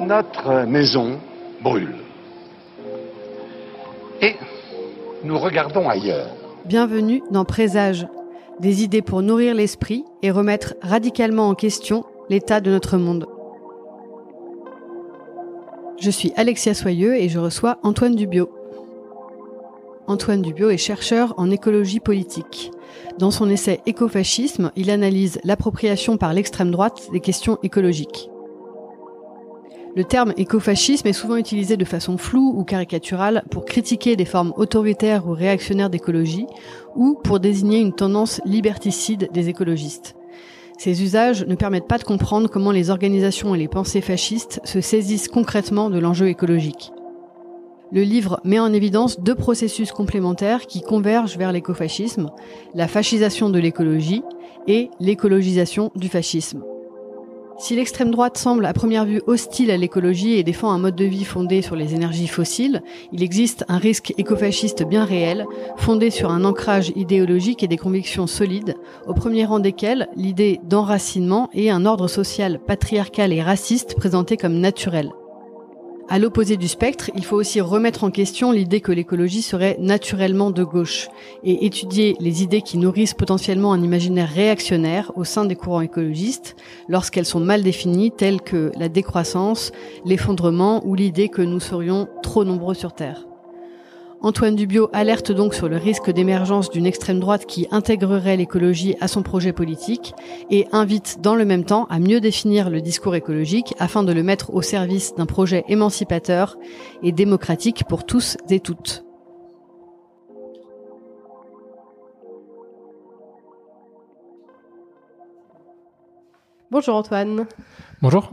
Notre maison brûle. Et nous regardons ailleurs. Bienvenue dans Présage, des idées pour nourrir l'esprit et remettre radicalement en question l'état de notre monde. Je suis Alexia Soyeux et je reçois Antoine Dubio. Antoine Dubio est chercheur en écologie politique. Dans son essai Écofascisme, il analyse l'appropriation par l'extrême droite des questions écologiques. Le terme écofascisme est souvent utilisé de façon floue ou caricaturale pour critiquer des formes autoritaires ou réactionnaires d'écologie ou pour désigner une tendance liberticide des écologistes. Ces usages ne permettent pas de comprendre comment les organisations et les pensées fascistes se saisissent concrètement de l'enjeu écologique. Le livre met en évidence deux processus complémentaires qui convergent vers l'écofascisme, la fascisation de l'écologie et l'écologisation du fascisme. Si l'extrême droite semble à première vue hostile à l'écologie et défend un mode de vie fondé sur les énergies fossiles, il existe un risque écofasciste bien réel, fondé sur un ancrage idéologique et des convictions solides, au premier rang desquelles l'idée d'enracinement et un ordre social patriarcal et raciste présenté comme naturel. À l'opposé du spectre, il faut aussi remettre en question l'idée que l'écologie serait naturellement de gauche et étudier les idées qui nourrissent potentiellement un imaginaire réactionnaire au sein des courants écologistes lorsqu'elles sont mal définies telles que la décroissance, l'effondrement ou l'idée que nous serions trop nombreux sur Terre. Antoine Dubio alerte donc sur le risque d'émergence d'une extrême droite qui intégrerait l'écologie à son projet politique et invite dans le même temps à mieux définir le discours écologique afin de le mettre au service d'un projet émancipateur et démocratique pour tous et toutes. Bonjour Antoine. Bonjour.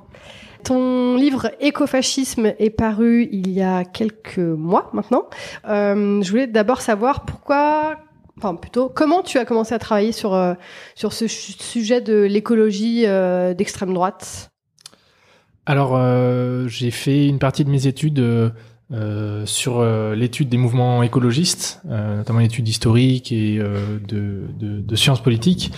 Ton livre Écofascisme est paru il y a quelques mois maintenant. Euh, je voulais d'abord savoir pourquoi, enfin plutôt comment tu as commencé à travailler sur euh, sur ce sujet de l'écologie euh, d'extrême droite? Alors j'ai fait une partie de mes études sur l'étude des mouvements écologistes, notamment l'étude historique et de, de, de, sciences politiques.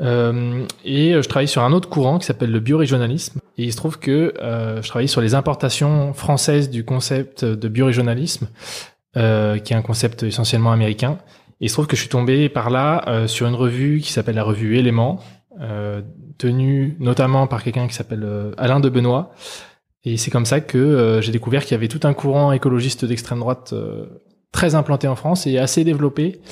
Euh, et je travaille sur un autre courant qui s'appelle le biorégionalisme. Et il se trouve que euh, je travaille sur les importations françaises du concept de biorégionalisme, euh, qui est un concept essentiellement américain. Et il se trouve que je suis tombé par là euh, sur une revue qui s'appelle la revue Éléments, euh, tenue notamment par quelqu'un qui s'appelle euh, Alain de Benoît. Et c'est comme ça que j'ai découvert qu'il y avait tout un courant écologiste d'extrême droite très implanté en France et assez développé.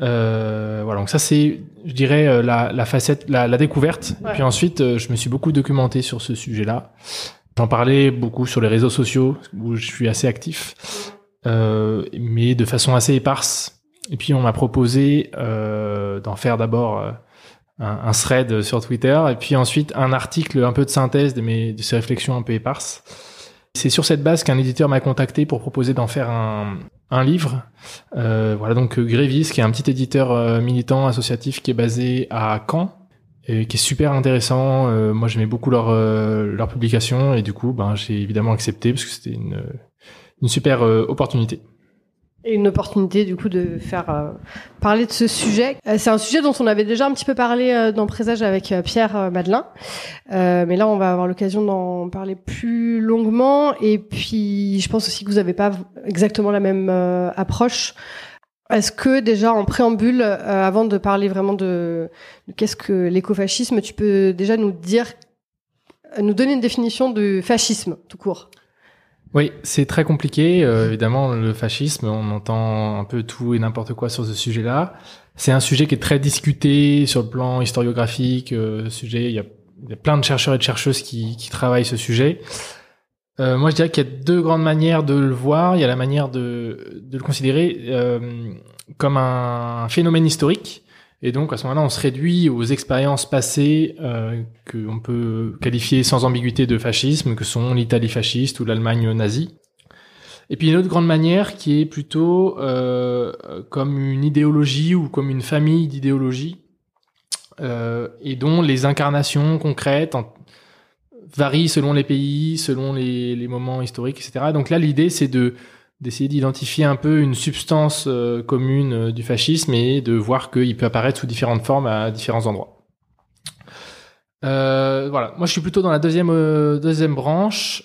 Euh, voilà, donc ça c'est, je dirais, euh, la, la facette, la, la découverte. Et puis ensuite, euh, je me suis beaucoup documenté sur ce sujet-là. J'en parlais beaucoup sur les réseaux sociaux où je suis assez actif, euh, mais de façon assez éparse. Et puis on m'a proposé euh, d'en faire d'abord un, un, thread sur Twitter, et puis ensuite un article un peu de synthèse de mes de ces réflexions un peu éparses. C'est sur cette base qu'un éditeur m'a contacté pour proposer d'en faire un, un livre. Euh, voilà donc euh, Grévis, qui est un petit éditeur euh, militant associatif qui est basé à Caen et qui est super intéressant. Euh, moi, j'aimais beaucoup leur leur publication et du coup, ben j'ai évidemment accepté parce que c'était une une super opportunité et une opportunité du coup de faire euh, parler de ce sujet. Euh, c'est un sujet dont on avait déjà un petit peu parlé euh, dans Présage avec Pierre Madelin, mais là on va avoir l'occasion d'en parler plus longuement. Et puis je pense aussi que vous n'avez pas exactement la même approche. Est-ce que déjà en préambule, avant de parler vraiment de, de qu'est-ce que l'écofascisme, tu peux déjà nous dire, nous donner une définition du fascisme tout court? Oui, c'est très compliqué. Euh, évidemment, le fascisme, on entend un peu tout et n'importe quoi sur ce sujet-là. C'est un sujet qui est très discuté sur le plan historiographique. Euh, sujet, il y, a, plein de chercheurs et de chercheuses qui, qui travaillent ce sujet. Euh, moi, je dirais qu'il y a deux grandes manières de le voir. Il y a la manière de, de le considérer euh, comme un phénomène historique et donc à ce moment-là, on se réduit aux expériences passées euh, qu'on peut qualifier sans ambiguïté de fascisme, que sont l'Italie fasciste ou l'Allemagne nazie. Et puis une autre grande manière qui est plutôt euh, comme une idéologie ou comme une famille d'idéologies, euh, et dont les incarnations concrètes varie selon les pays, selon les moments historiques, etc. Donc là, l'idée, c'est de d'essayer d'identifier un peu une substance euh, commune euh, du fascisme et de voir qu'il peut apparaître sous différentes formes à différents endroits. Euh, voilà, moi je suis plutôt dans la deuxième deuxième branche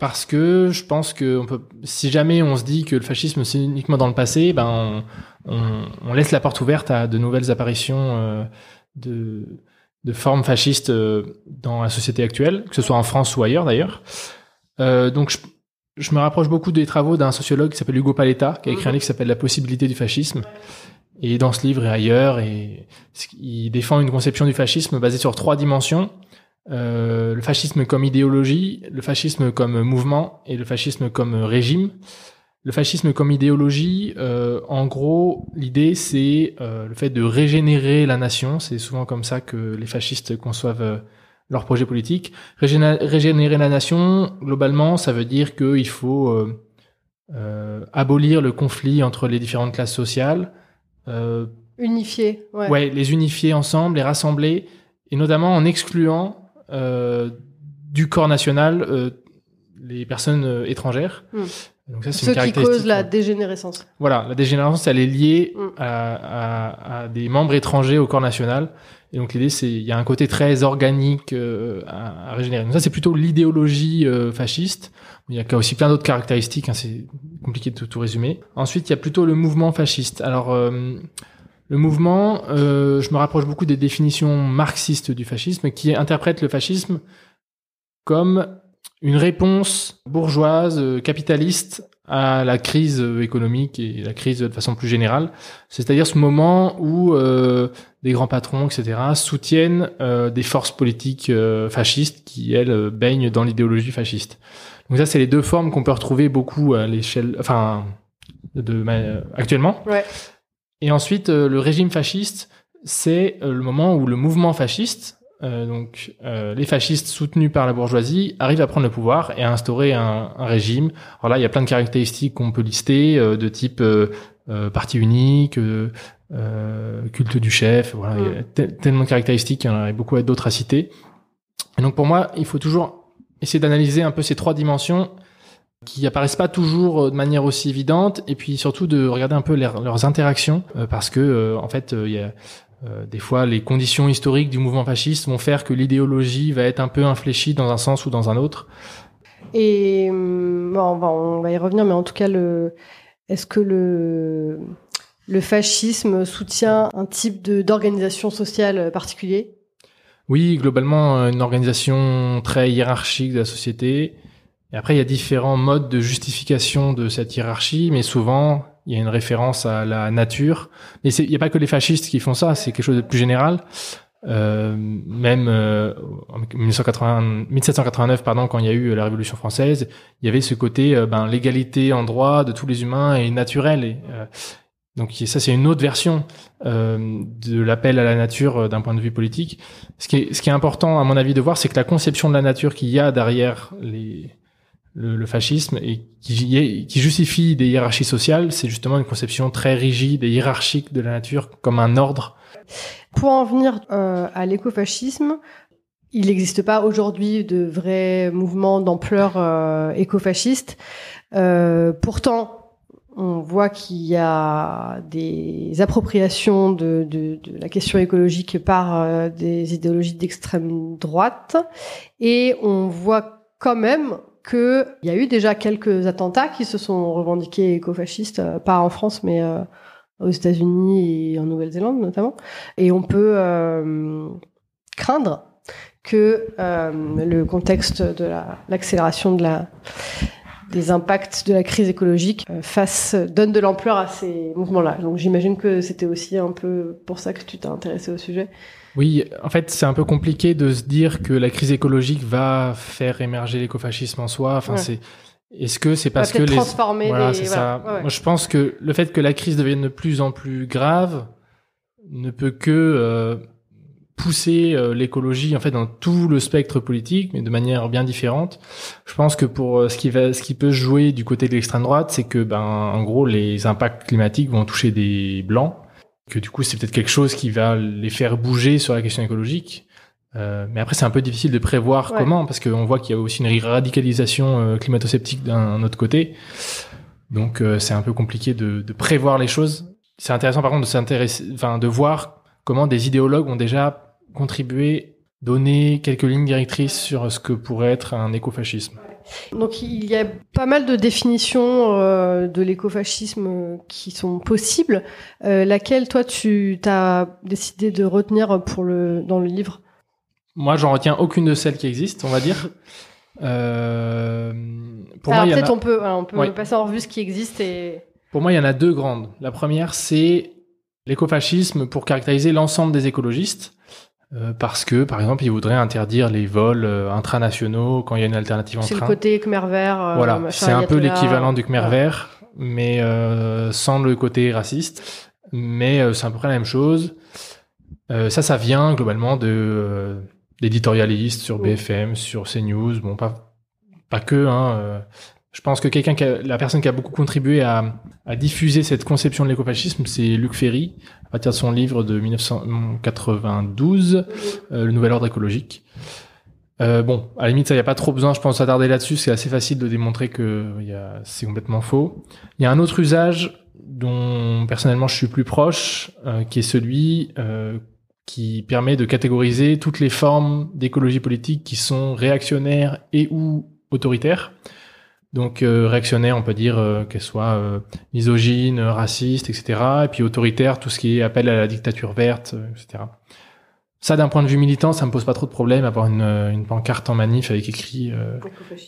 parce que je pense que si jamais on se dit que le fascisme c'est uniquement dans le passé, ben on, laisse la porte ouverte à de nouvelles apparitions de de formes fascistes dans la société actuelle, que ce soit en France ou ailleurs d'ailleurs. donc je, je me rapproche beaucoup des travaux d'un sociologue qui s'appelle Hugo Paletta, qui a écrit un livre qui s'appelle La possibilité du fascisme. Et dans ce livre et ailleurs, et il défend une conception du fascisme basée sur trois dimensions. Euh, le fascisme comme idéologie, le fascisme comme mouvement et le fascisme comme régime. Le fascisme comme idéologie, euh, en gros, l'idée c'est euh, le fait de régénérer la nation. C'est souvent comme ça que les fascistes conçoivent leur projet politique. Régénérer la nation, globalement, ça veut dire qu'il faut euh, euh, abolir le conflit entre les différentes classes sociales. Euh, unifier, ouais. ouais. les unifier ensemble, les rassembler, et notamment en excluant euh, du corps national euh, les personnes étrangères. Hmm. Donc ça, c'est Ce qui cause la dégénérescence. Voilà, la dégénérescence, elle est liée hmm. à, à, à, des membres étrangers au corps national. Et donc l'idée, c'est il y a un côté très organique euh, à, régénérer. Donc ça, c'est plutôt l'idéologie euh, fasciste. Il y a aussi plein d'autres caractéristiques. Hein, c'est compliqué de tout, résumer. Ensuite, il y a plutôt le mouvement fasciste. Alors euh, le mouvement, euh, je me rapproche beaucoup des définitions marxistes du fascisme, qui interprètent le fascisme comme une réponse bourgeoise, capitaliste à la crise économique et la crise de façon plus générale. C'est-à-dire ce moment où euh, des grands patrons, etc., soutiennent euh, des forces politiques euh, fascistes qui, elles, baignent dans l'idéologie fasciste. Donc ça, c'est les deux formes qu'on peut retrouver beaucoup à l'échelle, enfin, de, actuellement. Ouais. Et ensuite, le régime fasciste, c'est le moment où le mouvement fasciste, euh, donc euh, les fascistes soutenus par la bourgeoisie arrivent à prendre le pouvoir et à instaurer un, un régime. Alors là, il y a plein de caractéristiques qu'on peut lister, euh, de type euh, euh, parti unique, culte du chef. Voilà, il y a mm. tellement de caractéristiques, il y en a beaucoup d'autres à citer. Et donc pour moi, il faut toujours essayer d'analyser un peu ces trois dimensions qui apparaissent pas toujours de manière aussi évidente, et puis surtout de regarder un peu leurs interactions, parce que en fait, il y a euh, des fois, les conditions historiques du mouvement fasciste vont faire que l'idéologie va être un peu infléchie dans un sens ou dans un autre. Et hum, bon, on, va, on va y revenir, mais en tout cas, le, est-ce que le, le fascisme soutient un type de, d'organisation sociale particulier? Oui, globalement, une organisation très hiérarchique de la société. Et après, il y a différents modes de justification de cette hiérarchie, mais souvent, il y a une référence à la nature. Mais il n'y a pas que les fascistes qui font ça, c'est quelque chose de plus général. Euh, même euh, en 1980, 1789, pardon, quand il y a eu la Révolution française, il y avait ce côté, euh, ben, l'égalité en droit de tous les humains est naturelle. Euh, donc ça, c'est une autre version euh, de l'appel à la nature d'un point de vue politique. Ce qui, est, ce qui est important, à mon avis, de voir, c'est que la conception de la nature qu'il y a derrière les, le, le, fascisme et qui, qui, justifie des hiérarchies sociales, c'est justement une conception très rigide et hiérarchique de la nature comme un ordre. Pour en venir euh, à l'écofascisme, il n'existe pas aujourd'hui de vrais mouvements d'ampleur euh, écofasciste. Euh, pourtant, on voit qu'il y a des appropriations de, de, de la question écologique par euh, des idéologies d'extrême droite, et on voit quand même qu'il y a eu déjà quelques attentats qui se sont revendiqués écofascistes, euh, pas en France, mais euh, aux États-Unis et en Nouvelle-Zélande notamment. Et on peut euh, craindre que le contexte de l'accélération de la des impacts de la crise écologique donne de l'ampleur à ces mouvements-là. Donc j'imagine que c'était aussi un peu pour ça que tu t'es intéressé au sujet. Oui, en fait, c'est un peu compliqué de se dire que la crise écologique va faire émerger l'écofascisme en soi. Enfin, ouais. c'est est-ce que c'est parce que les voilà, c'est ça. Ouais, ouais. Moi, je pense que le fait que la crise devienne de plus en plus grave ne peut que euh, pousser euh, l'écologie en fait dans tout le spectre politique, mais de manière bien différente. Je pense que pour euh, ce qui va, ce qui peut jouer du côté de l'extrême droite, c'est que ben en gros les impacts climatiques vont toucher des blancs que du coup c'est peut-être quelque chose qui va les faire bouger sur la question écologique. Euh, mais après, c'est un peu difficile de prévoir Ouais. comment, parce qu'on voit qu'il y a aussi une radicalisation euh, climato-sceptique d'un autre côté. Donc, euh, c'est un peu compliqué de, de prévoir les choses. C'est intéressant, par contre, de s'intéresser, enfin, de voir comment des idéologues ont déjà contribué, donné quelques lignes directrices sur ce que pourrait être un écofascisme. Donc il y a pas mal de définitions euh, de l'écofascisme qui sont possibles. Euh, laquelle toi tu as décidé de retenir pour le dans le livre? Moi, j'en retiens aucune de celles qui existent, on va dire. Euh, pour Alors moi, peut-être a- on peut hein, on peut Ouais. passer en revue ce qui existe et Pour moi, il y en a deux grandes. La première, c'est l'écofascisme pour caractériser l'ensemble des écologistes. Euh, parce que, par exemple, ils voudraient interdire les vols euh, intranationaux quand il y a une alternative en c'est le train. côté Khmer vert. euh, voilà, c'est un peu l'équivalent du Khmer vert, mais euh, sans le côté raciste. Mais c'est à peu près la même chose. Ça, ça vient globalement de d'éditorialistes sur Oui. BFM, sur CNews. Bon, pas pas que. Hein, je pense que quelqu'un la personne qui a beaucoup contribué à, à diffuser cette conception de l'écofascisme, c'est Luc Ferry, à partir de son livre de 1992, euh, Le Nouvel Ordre écologique. Euh, bon, à la limite, ça y a pas trop besoin, je pense, de s'attarder là-dessus. C'est assez facile de démontrer que il c'est complètement faux. Il y a un autre usage dont personnellement je suis plus proche, euh, qui est celui euh, qui permet de catégoriser toutes les formes d'écologie politique qui sont réactionnaires et ou autoritaires. Donc euh, réactionnaire, on peut dire euh, qu'elle soit euh, misogyne, raciste, etc. Et puis autoritaire, tout ce qui est appel à la dictature verte, etc. Ça, d'un point de vue militant, ça me pose pas trop de problème, avoir une, une pancarte en manif avec écrit euh,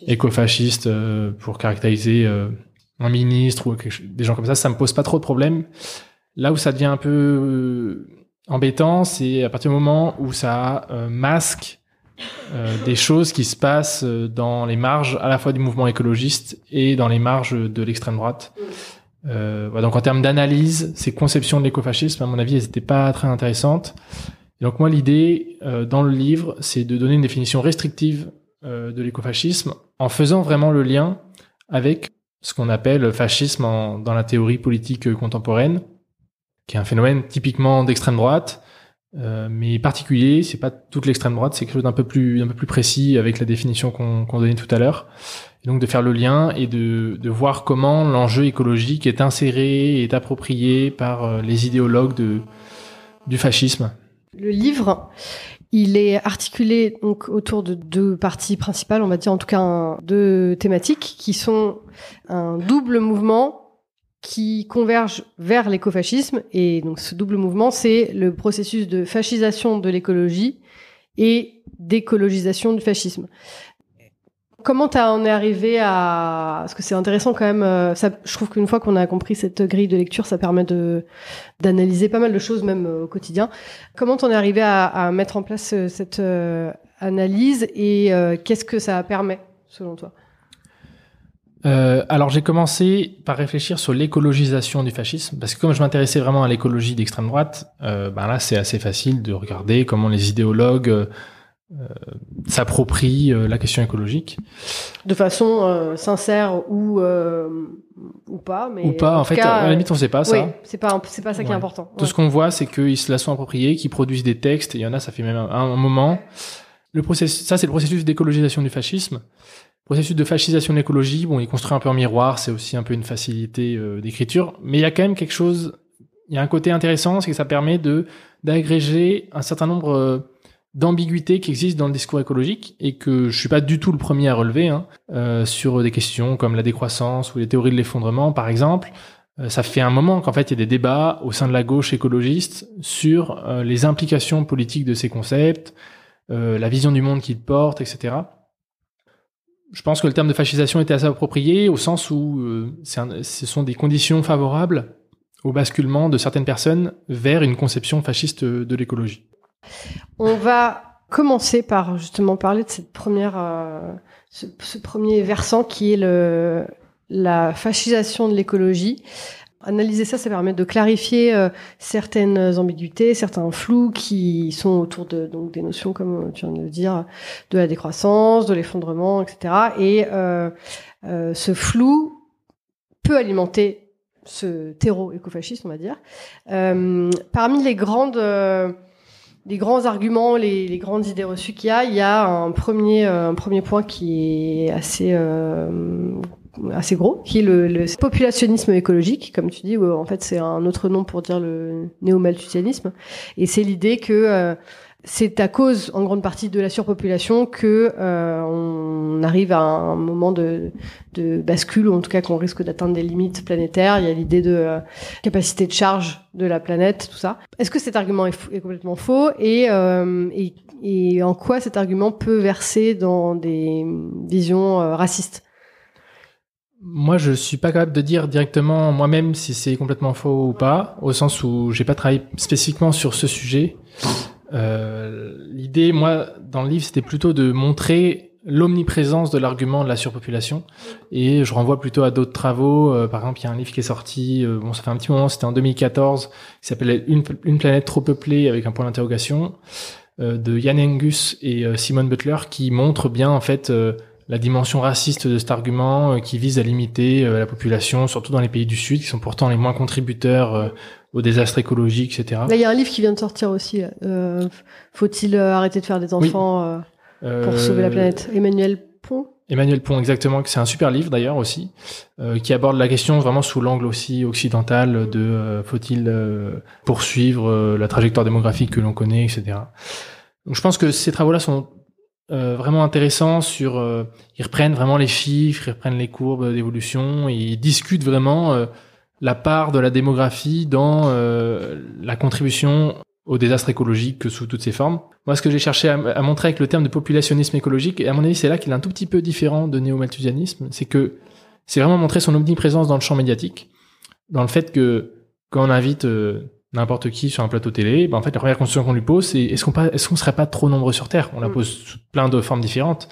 écofasciste euh, pour caractériser euh, un ministre ou quelque des gens comme ça, ça me pose pas trop de problème. Là où ça devient un peu euh, embêtant, c'est à partir du moment où ça euh, masque euh, des choses qui se passent euh, dans les marges à la fois du mouvement écologiste et dans les marges de l'extrême droite. Euh, voilà, donc en termes d'analyse, ces conceptions de l'écofascisme, à mon avis, elles n'étaient pas très intéressantes. Et donc moi, l'idée euh, dans le livre, c'est de donner une définition restrictive euh, de l'écofascisme en faisant vraiment le lien avec ce qu'on appelle fascisme en- dans la théorie politique contemporaine, qui est un phénomène typiquement d'extrême droite, euh, mais particulier. C'est pas toute l'extrême droite, c'est quelque chose d'un peu plus, d'un peu plus précis avec la définition qu'on qu'on donnait tout à l'heure. Et donc de faire le lien et de, de voir comment l'enjeu écologique est inséré, est approprié par euh, les idéologues de, du fascisme. Le livre, il est articulé donc autour de deux parties principales, on va dire en tout cas deux thématiques qui sont un double mouvement qui converge vers l'écofascisme. Et donc ce double mouvement c'est le processus de fascisation de l'écologie et d'écologisation du fascisme. Comment t'as en es arrivé à parce que c'est intéressant quand même euh, je trouve qu'une fois qu'on a compris cette grille de lecture ça permet d'analyser pas mal de choses même euh, au quotidien. Comment t'en es arrivé à, mettre en place euh, cette analyse et qu'est-ce que ça permet selon toi? Euh, alors j'ai commencé par réfléchir sur l'écologisation du fascisme, parce que comme je m'intéressais vraiment à l'écologie d'extrême droite, euh, ben là c'est assez facile de regarder comment les idéologues euh, s'approprient euh, la question écologique. De façon euh, sincère ou euh, ou pas, mais Ou pas, en, tout fait, cas, à la limite on sait pas ça. oui, c'est pas c'est pas ça qui est Ouais. important. Tout ce qu'on voit, c'est qu'ils se la sont appropriés, qu'ils produisent des textes. et Il y en a, ça fait même un, un moment. Le processus, ça, c'est le processus d'écologisation du fascisme. Processus de fascisation de l'écologie, bon, il construit un peu en miroir. C'est aussi un peu une facilité euh, d'écriture, mais il y a quand même quelque chose. Il y a un côté intéressant, c'est que ça permet de d'agréger un certain nombre euh, d'ambiguïtés qui existent dans le discours écologique et que je suis pas du tout le premier à relever hein, euh, sur des questions comme la décroissance ou les théories de l'effondrement, par exemple. Euh, ça fait un moment qu'en fait il y a des débats au sein de la gauche écologiste sur les implications politiques de ces concepts, la vision du monde qu'ils portent, etc. Je pense que le terme de fascisation était assez approprié au sens où euh, ce sont des conditions favorables au basculement de certaines personnes vers une conception fasciste de l'écologie. On va commencer par justement parler de cette première, euh, ce, ce premier versant qui est le, la fascisation de l'écologie. Analyser ça, ça permet de clarifier euh, certaines ambiguïtés, certains flous qui sont autour de donc des notions comme tu viens de le dire, de la décroissance, de l'effondrement, etc. Et euh, euh, ce flou peut alimenter ce terreau écofasciste, on va dire. Euh, parmi les grandes euh, les grands arguments, les, les grandes idées reçues qu'il y a, il y a un premier, un premier point qui est assez assez gros, qui est le, le, populationnisme écologique, comme tu dis, où en fait c'est un autre nom pour dire le néo-malthusianisme, et c'est l'idée que euh, c'est à cause, en grande partie, de la surpopulation que euh, on arrive à un moment de, de bascule, ou en tout cas qu'on risque d'atteindre des limites planétaires. Il y a l'idée de euh, capacité de charge de la planète, tout ça. Est-ce que cet argument est, est complètement faux et, et, et, en quoi cet argument peut verser dans des visions racistes? Moi, je suis pas capable de dire directement moi-même si c'est complètement faux ou pas, au sens où j'ai pas travaillé spécifiquement sur ce sujet. Euh, L'idée, moi, dans le livre, c'était plutôt de montrer l'omniprésence de l'argument de la surpopulation. Et je renvoie plutôt à d'autres travaux. Euh, par exemple, il y a un livre qui est sorti, euh, bon, ça fait un petit moment, c'était en 2014, qui s'appelait une, planète trop peuplée avec un point d'interrogation, euh, de Yann Angus et Simone Butler, qui montre bien, en fait, la dimension raciste de cet argument euh, qui vise à limiter euh, la population, surtout dans les pays du Sud, qui sont pourtant les moins contributeurs euh, aux désastres écologiques, etc. Là, il y a un livre qui vient de sortir aussi. Faut-il arrêter de faire des enfants pour sauver la planète? Emmanuel Pont? Emmanuel Pont, exactement. C'est un super livre d'ailleurs aussi, qui aborde la question vraiment sous l'angle aussi occidental de faut-il poursuivre la trajectoire démographique que l'on connaît, etc. Donc je pense que ces travaux-là sont euh, vraiment intéressant sur euh, ils reprennent vraiment les chiffres, ils reprennent les courbes d'évolution ils discutent vraiment euh, la part de la démographie dans la contribution au désastre écologique sous toutes ses formes. Moi, ce que j'ai cherché à, montrer avec le terme de populationnisme écologique, et à mon avis, c'est là qu'il est un tout petit peu différent de néo-malthusianisme, c'est que c'est vraiment montrer son omniprésence dans le champ médiatique, dans le fait que quand on invite n'importe qui sur un plateau télé, ben en fait la première question qu'on lui pose c'est est-ce qu'on est-ce qu'on serait pas trop nombreux sur Terre? On la mm. pose sous plein de formes différentes.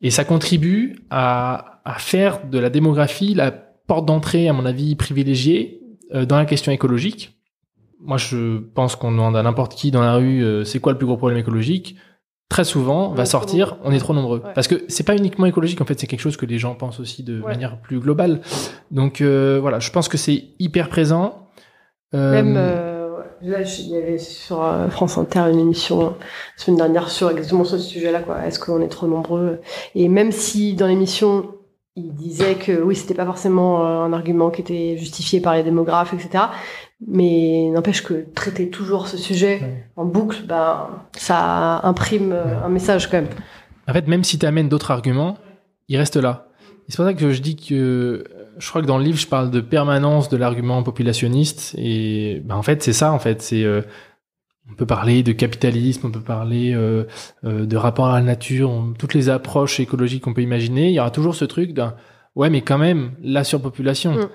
Et ça contribue à, à faire de la démographie la porte d'entrée à mon avis privilégiée euh, dans la question écologique. Moi je pense qu'on demande à n'importe qui dans la rue euh, c'est quoi le plus gros problème écologique? Très souvent va sortir on est trop nombreux. Parce que c'est pas uniquement écologique en fait c'est quelque chose que les gens pensent aussi de manière plus globale. Donc euh, voilà je pense que c'est hyper présent. Même Là, il y avait sur euh, France Inter une émission la semaine dernière sur exactement ce sujet-là, quoi. Est-ce qu'on est trop nombreux? Et même si dans l'émission, il disait que oui, c'était pas forcément euh, un argument qui était justifié par les démographes, etc. Mais n'empêche que traiter toujours ce sujet en boucle, ben, ça imprime euh, un message quand même. En fait, même si tu amènes d'autres arguments, il reste là. C'est pour ça que je dis que je crois que dans le livre, je parle de permanence de l'argument populationniste. Et ben, en fait, c'est ça, en fait. C'est, euh, on peut parler de capitalisme, on peut parler euh, euh, de rapport à la nature, toutes les approches écologiques qu'on peut imaginer. Il y aura toujours ce truc d'un, ouais, mais quand même, la surpopulation. Mm.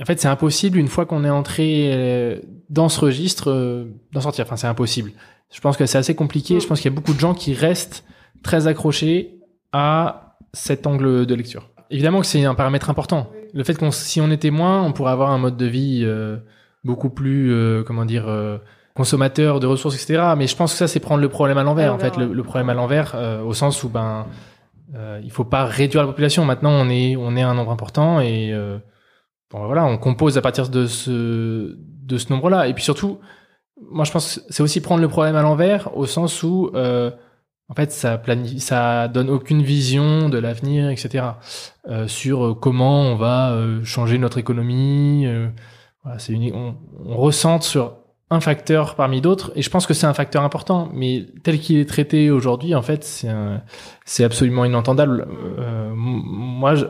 En fait, c'est impossible, une fois qu'on est entré dans ce registre, d'en sortir. Enfin, c'est impossible. Je pense que c'est assez compliqué. Mm. Je pense qu'il y a beaucoup de gens qui restent très accrochés à cet angle de lecture évidemment que c'est un paramètre important. Le fait qu'on, si on était moins, on pourrait avoir un mode de vie euh, beaucoup plus, euh, comment dire, euh, consommateur de ressources, etc. Mais je pense que ça, c'est prendre le problème à l'envers. En fait, le, problème à l'envers, au sens où ben, il faut pas réduire la population. Maintenant, on est, on est un nombre important et bon, voilà, on compose à partir de ce, de ce nombre-là. Et puis surtout, moi, je pense que c'est aussi prendre le problème à l'envers, au sens où en fait, ça planifie, ça donne aucune vision de l'avenir, etc. Euh, sur euh, comment on va euh, changer notre économie. Euh, voilà, c'est on, on ressente sur un facteur parmi d'autres, et je pense que c'est un facteur important. Mais tel qu'il est traité aujourd'hui, en fait, c'est c'est absolument inentendable. moi, je,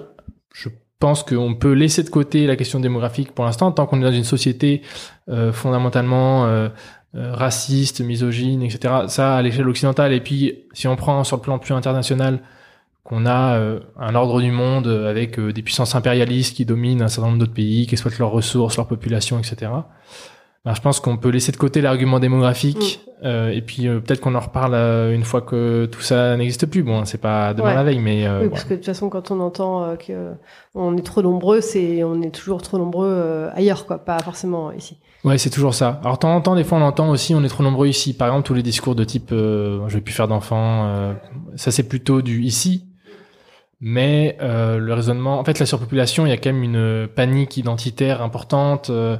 je pense qu'on peut laisser de côté la question démographique pour l'instant, tant qu'on est dans une société fondamentalement euh, raciste, misogyne, etc. Ça à l'échelle occidentale. Et puis si on prend sur le plan plus international, qu'on a euh, un ordre du monde avec euh, des puissances impérialistes qui dominent un certain nombre d'autres pays, qui exploitent leurs ressources, leur population, etc. Je pense qu'on peut laisser de côté l'argument démographique mm. et puis peut-être qu'on en reparle une fois que tout ça n'existe plus. Bon, c'est pas demain la veille, mais oui, parce que de toute façon, quand on entend que on est trop nombreux, c'est on est toujours trop nombreux ailleurs, quoi, pas forcément ici. Ouais, c'est toujours ça. Alors, temps en temps, des fois, on entend aussi, on est trop nombreux ici. Par exemple, tous les discours de type, euh, je vais plus faire d'enfants, euh, ça c'est plutôt du ici. Mais euh, le raisonnement, en fait, la surpopulation, il y a quand même une panique identitaire importante. Euh,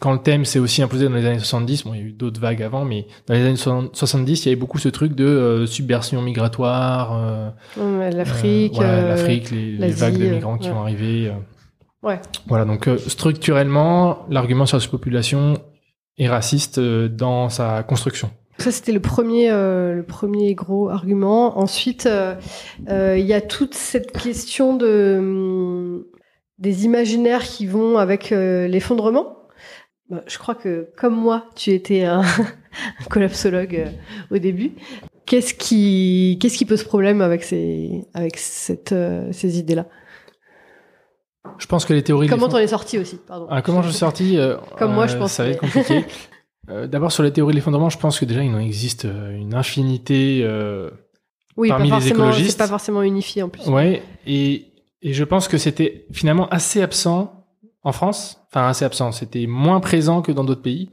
quand le thème s'est aussi imposé dans les années 70, bon, il y a eu d'autres vagues avant, mais dans les années 70, il y avait beaucoup ce truc de euh, subversion migratoire, euh, L'Afrique. euh, voilà, l'Afrique, les, vagues de migrants qui ouais. vont arriver. Ouais. Voilà, donc structurellement, l'argument sur la population est raciste dans sa construction. Ça, c'était le premier, euh, le premier gros argument. Ensuite, euh, euh, il y a toute cette question de, hum, des imaginaires qui vont avec euh, l'effondrement. Bah, je crois que, comme moi, tu étais un, un collapsologue euh, au début. Qu'est-ce qui, qu'est-ce qui pose problème avec ces, avec cette, euh, ces idées-là? Je pense que les théories... Comment t'en es sorti aussi Pardon. Ah, comment je suis sorti euh, Comme moi, je pense, Ça va être compliqué. Euh, D'abord, sur les théories de l'effondrement, je pense que déjà, il en existe une infinité... Oui, parmi pas les écologistes- c'est pas forcément unifié en plus. Ouais, et, et je pense que c'était finalement assez absent en France. Enfin, assez absent. C'était moins présent que dans d'autres pays.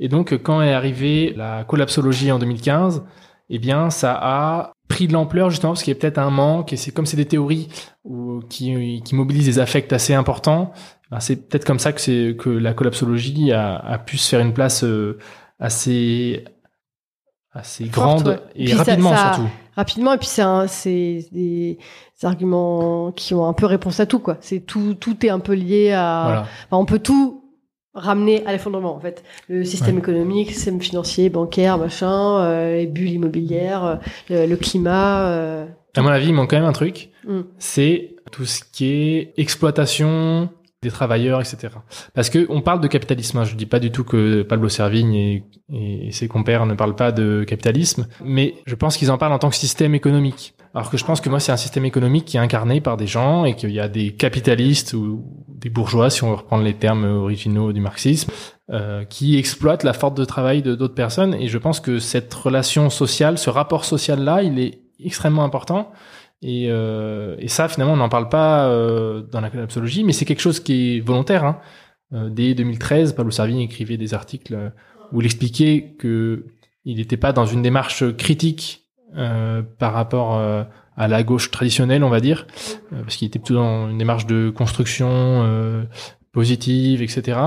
Et donc, quand est arrivée la collapsologie en 2015, eh bien, ça a pris de l'ampleur justement parce qu'il y a peut-être un manque. Et c'est comme c'est des théories où- qui, qui mobilisent des affects assez importants. ben, c'est peut-être comme ça que c'est que la collapsologie a, pu se faire une place euh, assez assez Forte, grande ouais. et Puis ça- rapidement ça- surtout. rapidement et puis c'est des, des arguments qui ont un peu réponse à tout quoi c'est tout tout est un peu lié à Voilà. Enfin, on peut tout ramener à l'effondrement en fait le système Ouais. économique le système financier bancaire machin euh, les bulles immobilières euh, le, le climat euh, À mon avis, il manque quand même un truc. Mm. C'est tout ce qui est exploitation des travailleurs, etc. Parce que on parle de capitalisme. hein. Je dis pas du tout que Pablo Servigne et, et ses compères ne parlent pas de capitalisme, mais je pense qu'ils en parlent en tant que système économique. Alors que je pense que moi, c'est un système économique qui est incarné par des gens et qu'il y a des capitalistes ou des bourgeois, si on veut reprendre les termes originaux du marxisme, euh, qui exploitent la force de travail de d'autres personnes. Et je pense que cette relation sociale, ce rapport social-là, il est extrêmement important. Et, euh, et ça, finalement, on n'en parle pas euh, dans la collapsologie, mais c'est quelque chose qui est volontaire. Hein. Euh, dès 2013, Pablo Servigne écrivait des articles euh, où il expliquait que il n'était pas dans une démarche critique euh, par rapport à la gauche traditionnelle, on va dire, parce qu'il était plutôt dans une démarche de construction positive, etc.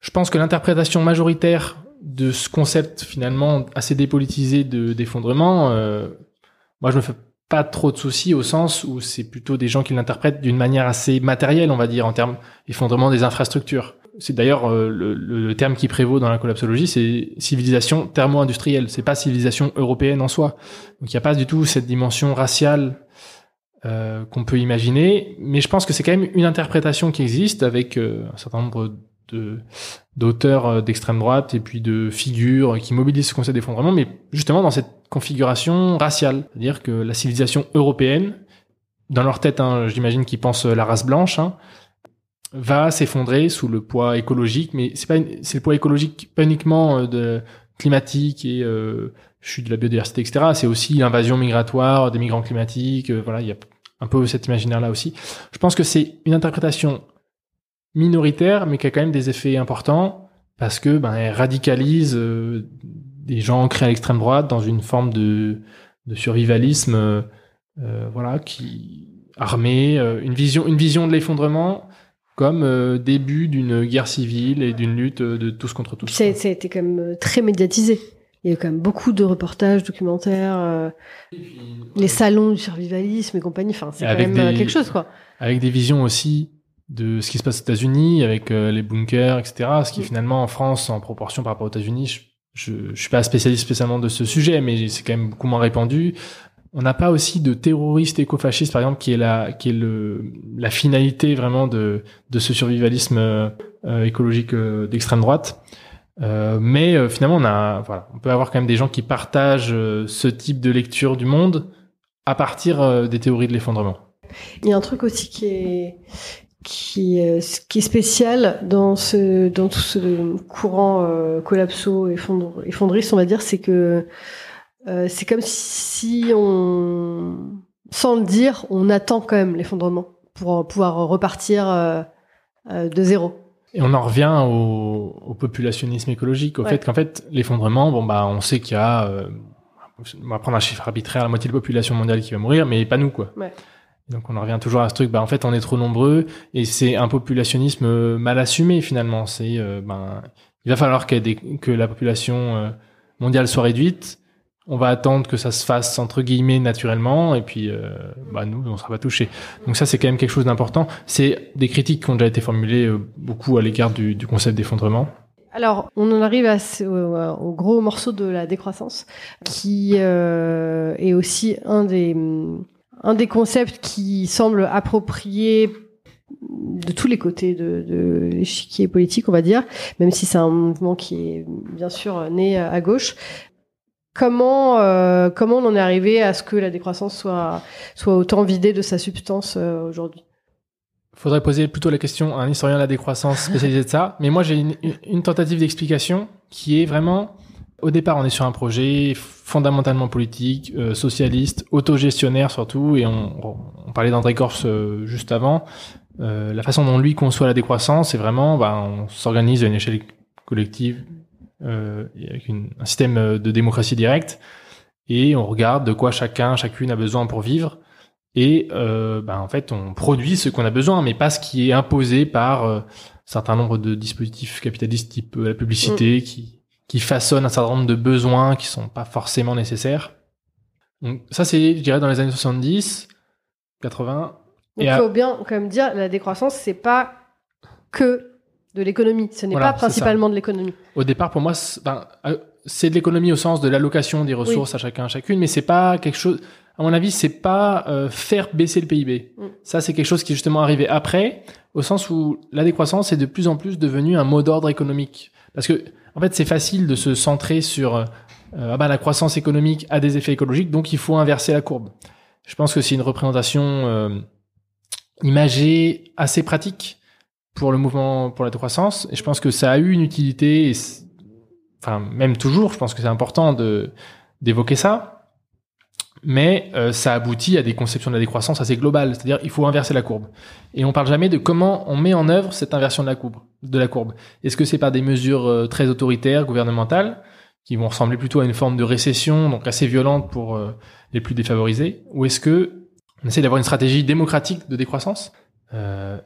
Je pense que l'interprétation majoritaire de ce concept finalement assez dépolitisé de d'effondrement, euh, moi je me fais pas trop de soucis au sens où c'est plutôt des gens qui l'interprètent d'une manière assez matérielle, on va dire, en termes d'effondrement des infrastructures. C'est d'ailleurs euh, le, le terme qui prévaut dans la collapsologie, c'est civilisation thermo-industrielle. C'est pas civilisation européenne en soi. Donc il n'y a pas du tout cette dimension raciale euh, qu'on peut imaginer, mais je pense que c'est quand même une interprétation qui existe avec euh, un certain nombre d'auteurs euh, d'extrême droite et puis de figures qui mobilisent ce concept d'effondrement, mais justement dans cette configuration raciale, c'est-à-dire que la civilisation européenne, dans leur tête, hein, j'imagine qu'ils pensent la race blanche, hein, va s'effondrer sous le poids écologique, mais c'est pas c'est le poids écologique pas uniquement euh, de climatique et euh, chute de la biodiversité, etc. C'est aussi l'invasion migratoire des migrants climatiques. euh, voilà, il y a un peu cet imaginaire-là aussi. Je pense que c'est une interprétation minoritaire, mais qui a quand même des effets importants parce que ben, elle radicalise euh, des gens ancrés à l'extrême droite dans une forme de, de survivalisme, euh, euh, voilà, qui armé, euh, une vision, une vision de l'effondrement comme début d'une guerre civile et d'une lutte de tous contre tous. ça, ça a été quand même très médiatisé. Il y a eu quand même beaucoup de reportages documentaires les salons du survivalisme et compagnie. Enfin c'est quand même des- quelque chose quoi. avec des visions aussi de ce qui se passe aux États-Unis avec euh, les bunkers, etc. Ce qui Mm. finalement en France, en proportion par rapport aux États-Unis, je, je, je suis pas spécialiste spécialement de ce sujet, mais c'est quand même beaucoup moins répandu. On n'a pas aussi de terroristes écofascistes, par exemple, qui est la, qui est le, la finalité vraiment de, de ce survivalisme euh, euh, écologique euh, d'extrême droite. Mais finalement, on a, voilà, on peut avoir quand même des gens qui partagent ce type de lecture du monde à partir des théories de l'effondrement. Il y a un truc aussi qui est qui est, qui est spécial dans ce dans tout ce courant euh, collapso effondre, effondriste on va dire c'est que euh, c'est comme si on sans le dire on attend quand même l'effondrement pour pouvoir repartir euh, euh, de zéro Et on en revient au, au populationnisme écologique, au Ouais. fait qu'en fait, l'effondrement, bon, bah, on sait qu'il y a, euh, on va prendre un chiffre arbitraire, la moitié de la population mondiale qui va mourir, mais pas nous, quoi. Ouais. Donc on en revient toujours à ce truc, bah en fait on est trop nombreux et c'est un populationnisme mal assumé finalement. C'est ben il va falloir que la population mondiale soit réduite. On va attendre que ça se fasse entre guillemets naturellement et puis bah nous on sera pas touchés. Donc ça c'est quand même quelque chose d'important. C'est des critiques qui ont déjà été formulées beaucoup à l'égard du, concept d'effondrement. Alors, on en arrive à au, gros morceau de la décroissance, qui euh, est aussi un des, un des concepts qui semble approprié de tous les côtés de, de l'échiquier politique, on va dire, même si c'est un mouvement qui est bien sûr né à gauche. Comment, euh, comment on en est arrivé à ce que la décroissance soit, soit autant vidée de sa substance euh, aujourd'hui? Faudrait poser plutôt la question à un historien de la décroissance spécialisé de ça. Mais moi, j'ai une, tentative d'explication qui est vraiment, au départ, on est sur un projet fondamentalement politique, euh, socialiste, autogestionnaire surtout, et on, on parlait d'André Corse euh, juste avant. Euh, la façon dont lui conçoit la décroissance, c'est vraiment, bah, on s'organise à une échelle collective avec un système de démocratie directe, et on regarde de quoi chacun, chacune a besoin pour vivre et euh, ben, en fait on produit ce qu'on a besoin, mais pas ce qui est imposé par euh, un certain nombre de dispositifs capitalistes type euh, la publicité mm. qui qui façonnent un certain nombre de besoins qui sont pas forcément nécessaires. Donc ça c'est je dirais dans les années 70, 80. Il faut bien quand même dire la décroissance c'est pas que de l'économie, ce n'est pas principalement de l'économie. Au départ pour moi ben, euh, c'est de l'économie au sens de l'allocation des ressources à chacun à chacune, mais c'est pas quelque chose à mon avis, c'est pas euh, faire baisser le PIB. Mm. Ça, c'est quelque chose qui est justement arrivé après, au sens où la décroissance est de plus en plus devenue un mot d'ordre économique. Parce que, en fait, c'est facile de se centrer sur euh, ah bah, la croissance économique a des effets écologiques, donc il faut inverser la courbe. Je pense que c'est une représentation euh, imagée assez pratique pour le mouvement pour la décroissance, et je pense que ça a eu une utilité, enfin même toujours, je pense que c'est important de d'évoquer ça mais euh, ça aboutit à des conceptions de la décroissance assez globales, c'est-à-dire il faut inverser la courbe. Et on parle jamais de comment on met en œuvre cette inversion de la courbe. De la courbe. Est-ce que c'est par des mesures euh, très autoritaires, gouvernementales, qui vont ressembler plutôt à une forme de récession, donc assez violente pour euh, les plus défavorisés, ou est-ce que on essaie d'avoir une stratégie démocratique de décroissance?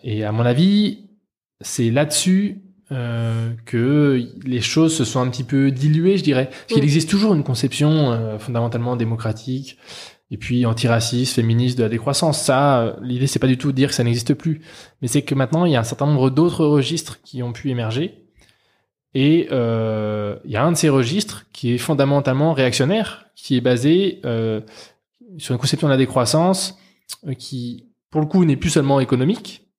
Et à mon avis, c'est là-dessus euh, que les choses se sont un petit peu diluées, je dirais. Parce qu'il existe toujours une conception euh, fondamentalement démocratique et puis antiraciste, féministe de la décroissance. Ça, euh, l'idée c'est pas du tout de dire que ça n'existe plus, mais c'est que maintenant il y a un certain nombre d'autres registres qui ont pu émerger. Et euh, il y a un de ces registres qui est fondamentalement réactionnaire, qui est basé sur une conception de la décroissance qui, pour le coup, n'est plus seulement économique,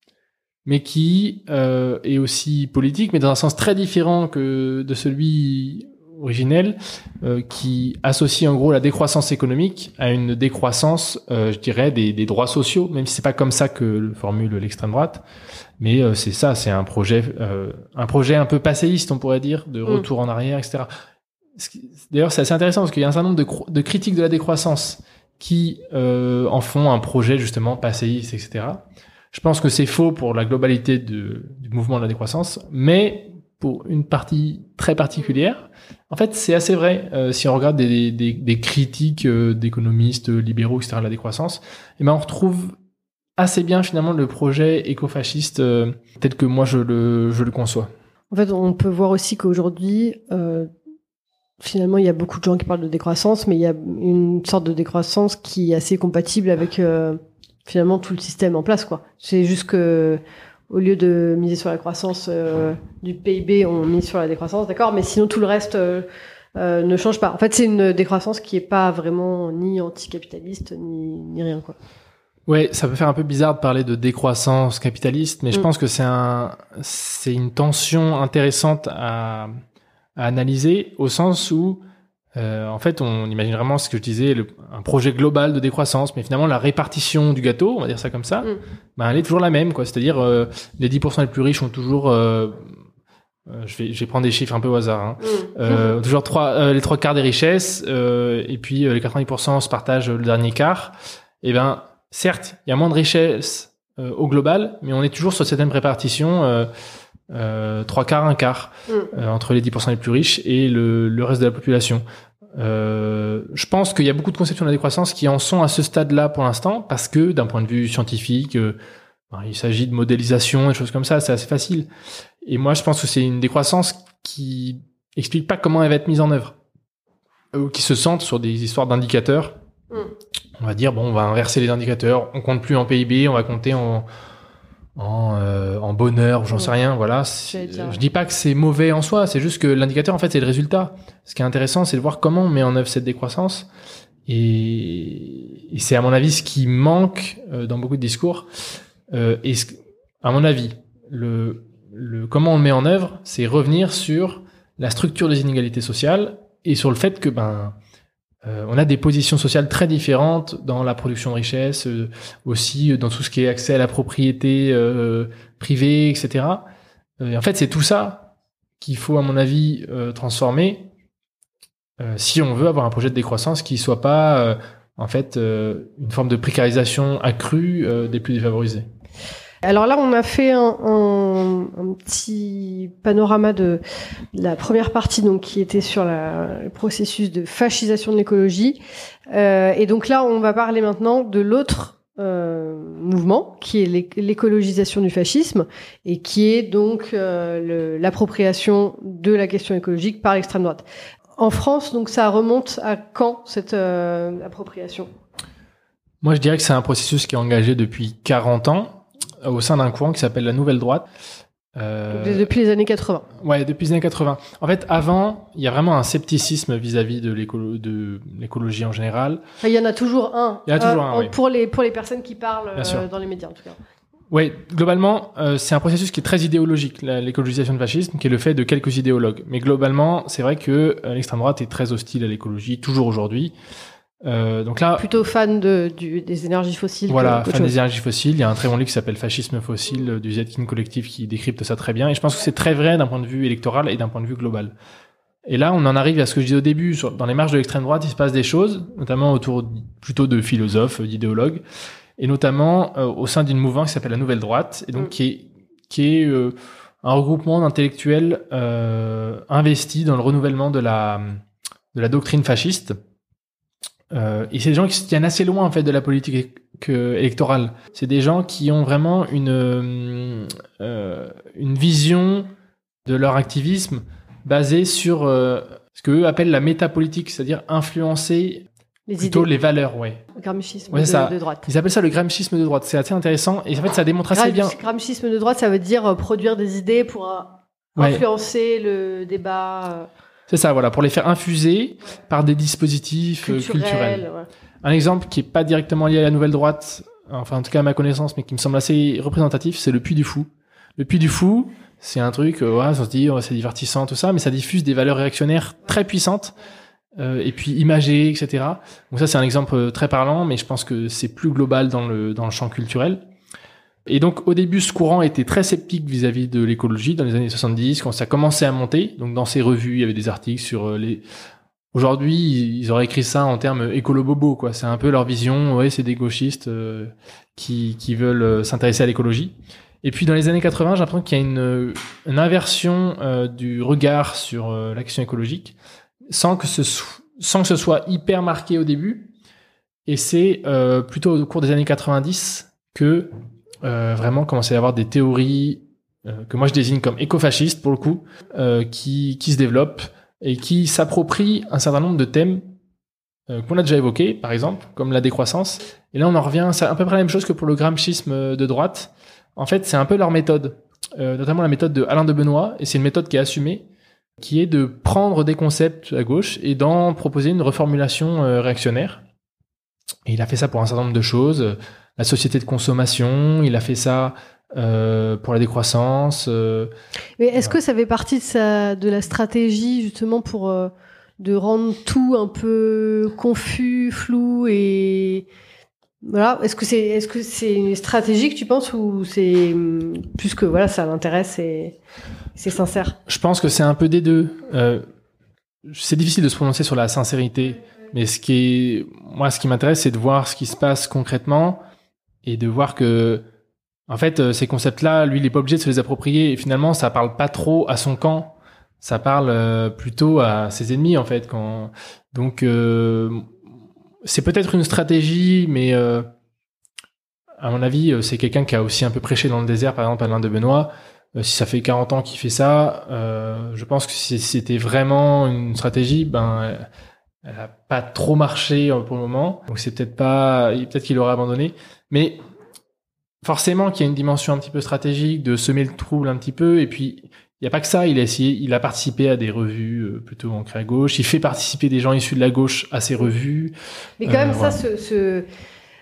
mais qui euh, est aussi politique, mais dans un sens très différent que de celui originel, euh, qui associe en gros la décroissance économique à une décroissance, euh, je dirais, des, des, droits sociaux, même si c'est pas comme ça que le formule l'extrême droite, mais euh, c'est ça, c'est un projet, euh, un projet un peu passéiste, on pourrait dire, de mm. retour en arrière, etc. D'ailleurs, c'est assez intéressant parce qu'il y a un certain nombre de, de critiques de la décroissance qui euh, en font un projet justement passéiste, etc. Je pense que c'est faux pour la globalité du mouvement de la décroissance, mais pour une partie très particulière, en fait, c'est assez vrai. Euh, si on regarde des, critiques euh, d'économistes libéraux, etc., de la décroissance, eh ben on retrouve assez bien finalement le projet écofasciste euh, tel que moi je le conçois. En fait, on peut voir aussi qu'aujourd'hui, finalement, il y a beaucoup de gens qui parlent de décroissance, mais il y a une sorte de décroissance qui est assez compatible avec finalement tout le système en place quoi. C'est juste que au lieu de miser sur la croissance euh, du PIB, on mise sur la décroissance, d'accord, mais sinon tout le reste euh, euh, ne change pas. En fait, c'est une décroissance qui est pas vraiment ni anticapitaliste ni, ni rien quoi. Ouais, ça peut faire un peu bizarre de parler de décroissance capitaliste, mais je mm. pense que c'est un, c'est une tension intéressante à, à analyser au sens où euh, en fait, on imagine vraiment ce que je disais, le, un projet global de décroissance, mais finalement la répartition du gâteau, on va dire ça comme ça, mm. ben, elle est toujours la même, quoi. C'est-à-dire euh, les 10% les plus riches ont toujours, euh, euh, je vais, je vais prendre des chiffres un peu au hasard, hein, mm. toujours trois, les trois quarts des richesses, et puis les 90% se partagent le dernier quart. Et eh ben, certes, il y a moins de richesses au global, mais on est toujours sur cette même répartition euh, trois quarts, un quart mm. euh, entre les 10% les plus riches et le, le, reste de la population. Euh, je pense qu'il y a beaucoup de conceptions de la décroissance qui en sont à ce stade-là pour l'instant, parce que d'un point de vue scientifique, euh, ben, il s'agit de modélisation, et choses comme ça, c'est assez facile. Et moi, je pense que c'est une décroissance qui explique pas comment elle va être mise en œuvre, ou qui se centre sur des histoires d'indicateurs. Mm. On va dire bon, on va inverser les indicateurs, on compte plus en PIB, on va compter en en, euh, en bonheur, j'en sais rien. Voilà. Je dis pas que c'est mauvais en soi, c'est juste que l'indicateur en fait c'est le résultat. Ce qui est intéressant, c'est de voir comment on met en œuvre cette décroissance. Et, et c'est à mon avis ce qui manque euh, dans beaucoup de discours. Euh, et ce- à mon avis, le, le comment on le met en œuvre, c'est revenir sur la structure des inégalités sociales et sur le fait que ben euh, on a des positions sociales très différentes dans la production de richesse, euh, aussi euh, dans tout ce qui est accès à la propriété euh, privée, etc. Euh, en fait, c'est tout ça qu'il faut, à mon avis, euh, transformer euh, si on veut avoir un projet de décroissance qui soit pas, euh, en fait, euh, une forme de précarisation accrue euh, des plus défavorisés. Alors là, on a fait un, petit panorama de la première partie, donc qui était sur le processus de fascisation de l'écologie. Euh, et donc là, on va parler maintenant de l'autre euh, mouvement, qui est l'éc- l'écologisation du fascisme, et qui est donc euh, l'appropriation de la question écologique par l'extrême droite. En France, donc ça remonte à quand cette euh, appropriation? Moi, je dirais que c'est un processus qui est engagé depuis 40 ans au sein d'un courant qui s'appelle la Nouvelle Droite. Euh, Depuis les années 80. Ouais, depuis les années 80. En fait, avant, il y a vraiment un scepticisme vis-à-vis de l'écolo- de l'écologie en général. Enfin, il y en a toujours un. Euh, Il y en a toujours un, oui. Pour les pour les personnes qui parlent euh, dans les médias en tout cas. Ouais, globalement, euh, c'est un processus qui est très idéologique, l'écologisation du fascisme, qui est le fait de quelques idéologues. Mais globalement, c'est vrai que euh, l'extrême droite est très hostile à l'écologie, toujours aujourd'hui. Euh, donc là, Plutôt fan de du, des énergies fossiles. voilà, fan chose. des énergies fossiles. Il y a un très bon livre qui s'appelle Fascisme fossile euh, du Zetkin Collectif qui décrypte ça très bien. Et je pense que c'est très vrai d'un point de vue électoral et d'un point de vue global. Et là, on en arrive à ce que je disais au début. Sur, dans les marges de l'extrême droite, il se passe des choses, notamment autour plutôt de philosophes, d'idéologues, et notamment euh, au sein d'une mouvement qui s'appelle la Nouvelle Droite, et donc Mm. qui est, qui est euh, un regroupement d'intellectuels euh, investis dans le renouvellement de la, de la doctrine fasciste. Euh, et c'est des gens qui se tiennent assez loin en fait de la politique électorale. C'est des gens qui ont vraiment une euh, euh, une vision de leur activisme basée sur euh, ce que eux appellent la métapolitique, c'est-à-dire influencer Les plutôt idées. les valeurs. Ouais. Gramscisme Ouais, de, ça. de droite. Ils appellent ça le gramscisme de droite. C'est assez intéressant et en fait ça démontre assez Gram- bien. Gramscisme de droite, ça veut dire produire des idées pour Ouais. influencer le débat C'est ça, voilà, pour les faire infuser par des dispositifs euh, culturel. culturels. ouais. Un exemple qui est pas directement lié à la nouvelle droite, enfin en tout cas à ma connaissance, mais qui me semble assez représentatif, c'est le Puy du Fou. Le Puy du Fou, c'est un truc, euh, ouais, on se dit, ouais, c'est divertissant, tout ça, mais ça diffuse des valeurs réactionnaires très puissantes, euh, et puis imagées, etc. Donc ça, c'est un exemple euh, très parlant, mais je pense que c'est plus global dans le, dans le champ culturel. Et donc, au début, ce courant était très sceptique vis-à-vis de l'écologie dans les années 70, quand ça commençait à monter. Donc, dans ces revues, il y avait des articles sur euh, les, Aujourd'hui, ils auraient écrit ça en termes écolo-bobo, quoi. C'est un peu leur vision. Ouais, c'est des gauchistes euh, qui, qui veulent euh, s'intéresser à l'écologie. Et puis dans les années 80, j'ai l'impression qu'il y a une, inversion du regard sur euh, la question écologique, sans que ce sans que ce soit hyper marqué au début. Et c'est plutôt au cours des années 90 que vraiment commençait à avoir des théories euh, que moi je désigne comme écofascistes pour le coup, euh, qui, qui se développent et qui s'approprient un certain nombre de thèmes euh, qu'on a déjà évoqués, par exemple, comme la décroissance. Et là, on en revient, c'est à peu près la même chose que pour le gramscisme de droite. En fait, c'est un peu leur méthode, euh, notamment la méthode de Alain de Benoît, et c'est une méthode qui est assumée, qui est de prendre des concepts à gauche et d'en proposer une reformulation euh, réactionnaire. Et il a fait ça pour un certain nombre de choses, euh, la société de consommation, il a fait ça euh, pour la décroissance. euh, Mais est-ce Voilà. que ça fait partie de, sa, de la stratégie justement pour euh, de rendre tout un peu confus, flou et voilà? Est-ce que c'est est-ce que c'est une stratégie que tu penses ou c'est hum, plus que voilà ça l'intéresse et c'est sincère? Je pense que c'est un peu des deux. C'est difficile de se prononcer sur la sincérité, mais ce qui est, moi, ce qui m'intéresse, c'est de voir ce qui se passe concrètement et de voir que, en fait, euh, ces concepts-là, lui, il est pas obligé de se les approprier et finalement, ça parle pas trop à son camp. Ça parle euh, plutôt à ses ennemis, en fait. Quand Donc, euh, c'est peut-être une stratégie, mais euh, à mon avis, euh, c'est quelqu'un qui a aussi un peu prêché dans le désert, par exemple Alain de Benoît. Si ça fait 40 ans qu'il fait ça, je pense que si c'était vraiment une stratégie, ben, elle a pas trop marché euh, pour le moment. Donc c'est peut-être pas, peut-être qu'il aurait abandonné. Mais forcément qu'il y a une dimension un petit peu stratégique de semer le trouble un petit peu. Et puis il n'y a pas que ça. Il a essayé, il a participé à des revues euh, plutôt ancrées à gauche. Il fait participer des gens issus de la gauche à ces revues. Mais quand même, Euh, ça, ce, ce-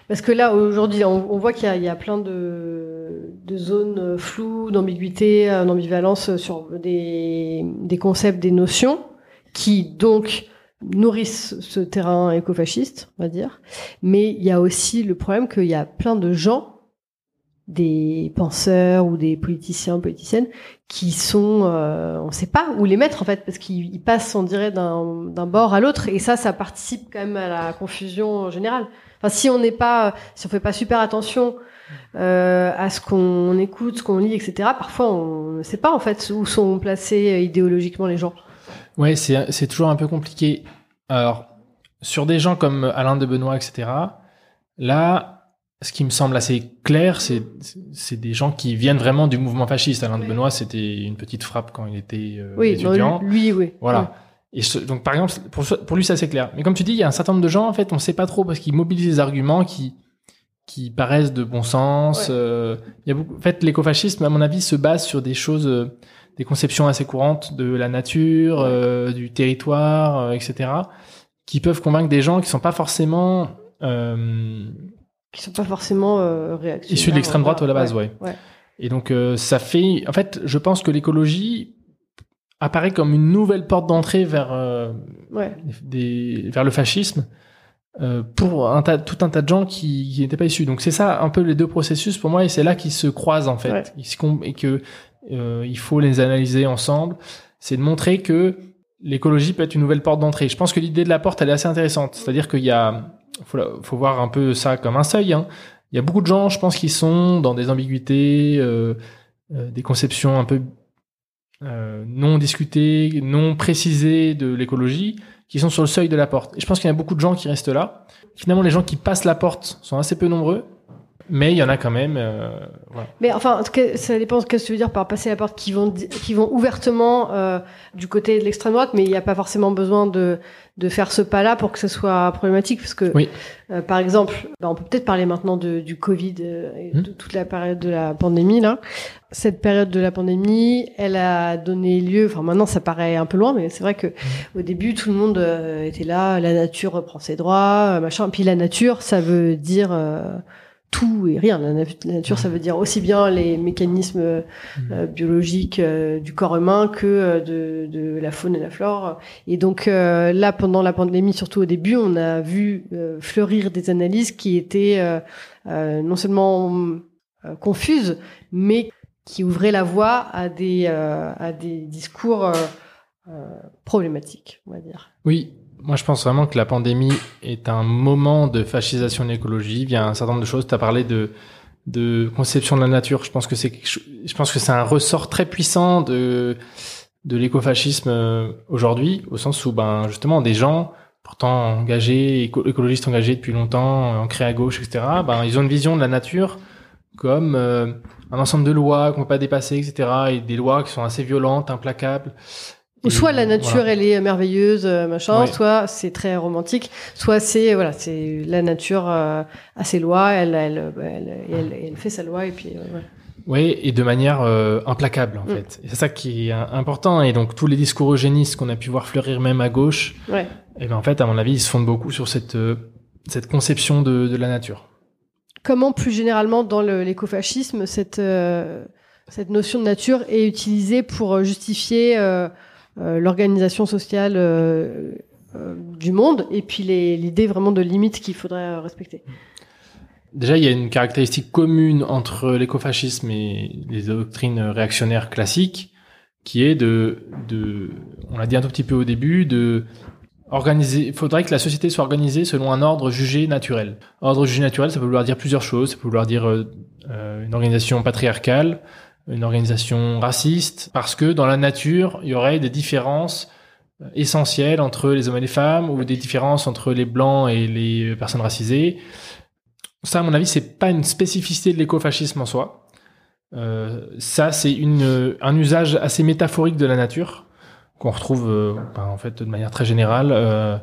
Parce que là, aujourd'hui, on, on voit qu'il y, a- y plein de, de zones floues, d'ambiguïté, d'ambivalence sur des, des concepts, des notions, qui donc nourrissent ce terrain écofasciste, on va dire. Mais il y a aussi le problème qu'il y a plein de gens, des penseurs ou des politiciens, politiciennes, qui sont, euh, on ne sait pas où les mettre en fait, parce qu'ils ils passent, on dirait, d'un d'un bord à l'autre, et ça, ça participe quand même à la confusion générale. Enfin, si on n'est pas, si on fait pas super attention euh, à ce qu'on écoute, ce qu'on lit, etc., parfois on ne sait pas en fait où sont placés euh, idéologiquement les gens. Ouais, c'est c'est toujours un peu compliqué. Alors sur des gens comme Alain de Benoît, etc. Là, ce qui me semble assez clair, c'est c'est des gens qui viennent vraiment du mouvement fasciste. Alain de. Benoît, c'était une petite frappe quand il était euh, Oui, non, étudiant. lui, oui. Voilà. Et donc, par exemple, pour, pour lui, c'est clair. Mais comme tu dis, il y a un certain nombre de gens, en fait, on sait pas trop parce qu'ils mobilisent des arguments qui, qui paraissent de bon sens. Ouais. Euh, il y a beaucoup, en fait, l'écofascisme, à mon avis, se base sur des choses, euh, des conceptions assez courantes de la nature, euh, du territoire, euh, etc., qui peuvent convaincre des gens qui sont pas forcément euh, Qui sont pas forcément euh, issus de l'extrême droite à la base, ouais. ouais. ouais. Et donc, ça fait, en fait, je pense que l'écologie apparaît comme une nouvelle porte d'entrée vers Ouais. des, vers le fascisme pour un tas, tout un tas de gens qui qui n'étaient pas issus. Donc c'est ça un peu les deux processus pour moi et c'est là qu'ils se croisent en fait Ouais. Et que euh, il faut les analyser ensemble. C'est de montrer que l'écologie peut être une nouvelle porte d'entrée. Je pense que l'idée de la porte elle est assez intéressante. C'est-à-dire qu'il y a faut, faut voir un peu ça comme un seuil. Hein. Il y a beaucoup de gens, je pense, qui sont dans des ambiguïtés, euh, euh, des conceptions un peu non discutées, non précisées de l'écologie, qui sont sur le seuil de la porte. Et je pense qu'il y a beaucoup de gens qui restent là. Finalement, les gens qui passent la porte sont assez peu nombreux, mais il y en a quand même. euh, voilà. Mais enfin, en tout cas, ça dépend de ce que tu veux dire par passer la porte, qui vont, qui vont ouvertement euh, du côté de l'extrême droite, mais il n'y a pas forcément besoin de, de faire ce pas-là pour que ce soit problématique, parce que, Oui. euh, par exemple, bah, on peut peut-être parler maintenant de, du Covid euh, et Mhm. de toute la période de la pandémie là. Cette période de la pandémie, elle a donné lieu. Enfin, maintenant, ça paraît un peu loin, mais c'est vrai que au début, tout le monde euh, était là. La nature reprend ses droits, euh, machin. Puis la nature, ça veut dire euh, tout et rien. La, na- la nature, ça veut dire aussi bien les mécanismes euh, euh, biologiques euh, du corps humain que euh, de, de la faune et la flore. Et donc là, pendant la pandémie, surtout au début, on a vu fleurir des analyses qui étaient non seulement confuses, mais qui ouvraient la voie à des, à des discours euh, problématiques, on va dire. Oui, moi je pense vraiment que la pandémie est un moment de fascisation de l'écologie. Il y a un certain nombre de choses. Tu as parlé de, de conception de la nature. Je pense que c'est je pense que c'est un ressort très puissant de de l'écofascisme euh, aujourd'hui, au sens où ben justement des gens pourtant engagés, éco- écologistes engagés depuis longtemps, ancrés à gauche, etc. Ben ils ont une vision de la nature comme euh, un ensemble de lois qu'on peut pas dépasser, etc. Et des lois qui sont assez violentes, implacables. Ou soit la nature, voilà. elle est merveilleuse, euh, machin, Ouais. soit c'est très romantique, soit c'est voilà, c'est la nature euh, a ses lois, elle elle, euh, elle, elle, elle fait sa loi et puis euh, voilà. Oui, et de manière euh, implacable en Mm. fait. C'est ça qui est euh, important. Et donc tous les discours eugénistes qu'on a pu voir fleurir même à gauche, Ouais. et ben en fait, à mon avis, ils se fondent beaucoup sur cette euh, cette conception de, de la nature. Comment plus généralement dans l'écofascisme cette euh, cette notion de nature est utilisée pour euh, justifier euh, euh, l'organisation sociale euh, euh, du monde et puis l'idée vraiment de limites qu'il faudrait euh, respecter. Déjà, il y a une caractéristique commune entre l'écofascisme et les doctrines réactionnaires classiques, qui est de, on l'a dit un tout petit peu au début, de organiser. Il faudrait que la société soit organisée selon un ordre jugé naturel. Ordre jugé naturel, ça peut vouloir dire plusieurs choses. Ça peut vouloir dire euh, euh, une organisation patriarcale, une organisation raciste, parce que dans la nature, il y aurait des différences essentielles entre les hommes et les femmes ou des différences entre les blancs et les personnes racisées. Ça, à mon avis, c'est pas une spécificité de l'écofascisme en soi. Euh, ça, c'est une, un usage assez métaphorique de la nature qu'on retrouve euh, ben, en fait de manière très générale. Euh,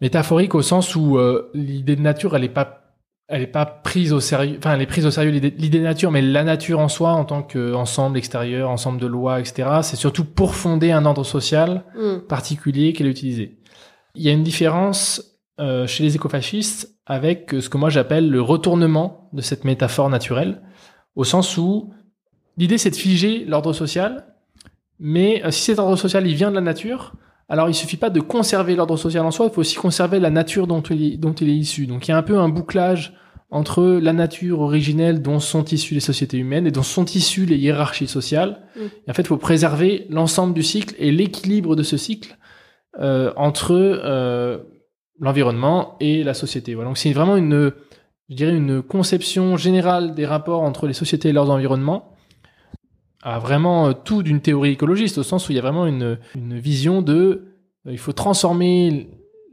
métaphorique au sens où euh, l'idée de nature, elle est pas elle est pas prise au sérieux, enfin elle est prise au sérieux l'idée de nature, mais la nature en soi, en tant qu'ensemble extérieur, ensemble de lois, etc., c'est surtout pour fonder un ordre social Mm. particulier qu'elle est utilisée. Il y a une différence euh, chez les écofascistes avec ce que moi j'appelle le retournement de cette métaphore naturelle, au sens où l'idée c'est de figer l'ordre social, mais euh, si cet ordre social il vient de la nature, alors il suffit pas de conserver l'ordre social en soi, il faut aussi conserver la nature dont il est, dont il est issu. Donc il y a un peu un bouclage entre la nature originelle dont sont issues les sociétés humaines et dont sont issues les hiérarchies sociales. Mm. Et en fait, il faut préserver l'ensemble du cycle et l'équilibre de ce cycle euh, entre euh, l'environnement et la société. Voilà. Donc c'est vraiment une, je dirais, une conception générale des rapports entre les sociétés et leurs environnements à vraiment euh, tout d'une théorie écologiste, au sens où il y a vraiment une, une vision de euh, il faut transformer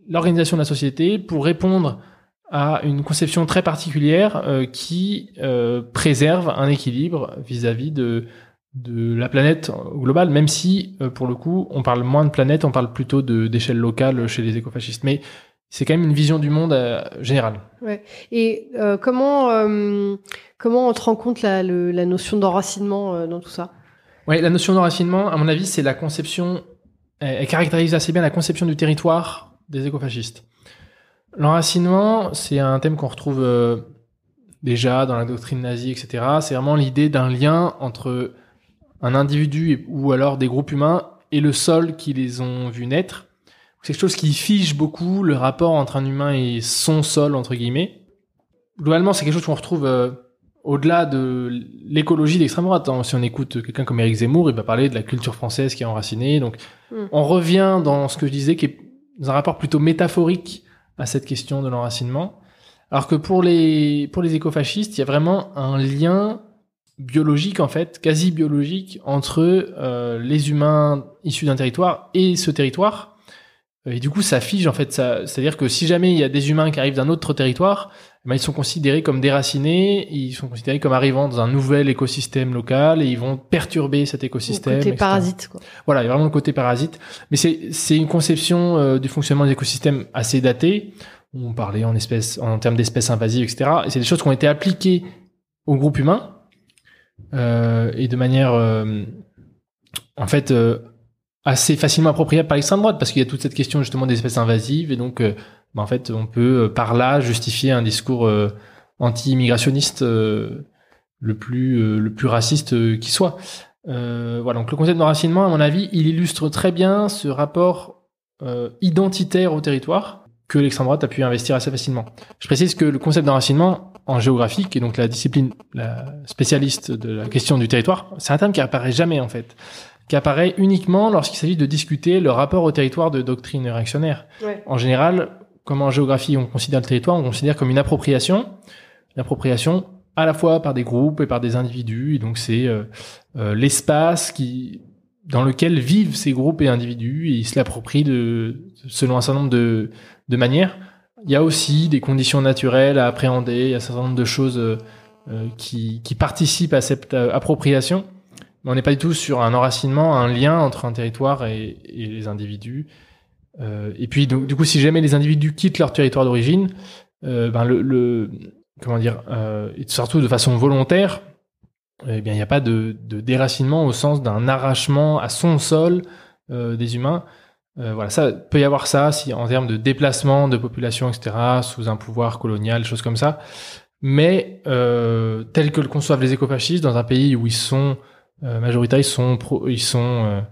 l'organisation de la société pour répondre à une conception très particulière euh, qui préserve un équilibre vis-à-vis de, de la planète globale, même si, pour le coup, on parle moins de planète, on parle plutôt de- d'échelle locale chez les écofascistes. Mais c'est quand même une vision du monde euh, générale. Et euh, comment euh, comment on te rend compte la, le- la notion d'enracinement euh, dans tout ça? Ouais, la notion d'enracinement, à mon avis, c'est la conception, elle, caractérise assez bien la conception du territoire des écofascistes. L'enracinement, c'est un thème qu'on retrouve déjà dans la doctrine nazie, etc. C'est vraiment l'idée d'un lien entre un individu et- ou alors des groupes humains et le sol qui les ont vus naître. C'est quelque chose qui fige beaucoup le rapport entre un humain et son sol, entre guillemets. Globalement, c'est quelque chose qu'on retrouve euh, au-delà de l'écologie d'extrême droite. hein. Si on écoute quelqu'un comme Éric Zemmour, il va parler de la culture française qui est enracinée. Donc, Mm. on revient dans ce que je disais, qui est dans un rapport plutôt métaphorique à cette question de l'enracinement. Alors que pour les, pour les écofascistes, il y a vraiment un lien biologique, en fait, quasi biologique, entre euh, les humains issus d'un territoire et ce territoire. Et du coup, ça fige, en fait, ça, c'est-à-dire que si jamais il y a des humains qui arrivent d'un autre territoire, eh ben, ils sont considérés comme déracinés, ils sont considérés comme arrivant dans un nouvel écosystème local et ils vont perturber cet Le écosystème. côté etc. parasite, quoi. Voilà, il y a vraiment le côté parasite. Mais c'est, c'est une conception euh, du fonctionnement des écosystèmes assez datée. On parlait en espèces, en termes d'espèces invasives, etc. Et c'est des choses qui ont été appliquées au groupe humain euh, et de manière, euh, en fait, euh, assez facilement appropriable par l'extrême droite parce qu'il y a toute cette question justement des espèces invasives et donc, euh, bah, en fait, on peut euh, par là justifier un discours euh, anti-immigrationniste le plus le plus raciste qui soit. Euh, voilà, donc le concept d'enracinement, à mon avis, il illustre très bien ce rapport euh, identitaire au territoire que l'extrême droite a pu investir assez facilement. Je précise que le concept d'enracinement en géographie, qui est donc la discipline, la spécialiste de la question du territoire, c'est un terme qui apparaît jamais en fait, qui apparaît uniquement lorsqu'il s'agit de discuter le rapport au territoire de doctrine réactionnaire. Ouais. En général, comme en géographie on considère le territoire, on considère comme une appropriation, une appropriation à la fois par des groupes et par des individus, et donc c'est euh, euh, l'espace qui dans lequel vivent ces groupes et individus, et ils se l'approprient de, selon un certain nombre de, de manières. Il y a aussi des conditions naturelles à appréhender, il y a un certain nombre de choses euh, qui, qui participent à cette appropriation, mais on n'est pas du tout sur un enracinement, un lien entre un territoire et, les individus. Euh, et puis, du coup, si jamais les individus quittent leur territoire d'origine, euh, ben comment dire, euh, et surtout de façon volontaire, eh bien, il n'y a pas de, déracinement au sens d'un arrachement à son sol des humains. Voilà, ça peut y avoir ça si en termes de déplacement de population, etc., sous un pouvoir colonial, choses comme ça. Mais tel que le conçoivent les écofascistes dans un pays où ils sont majoritaires, ils sont pro, ils sont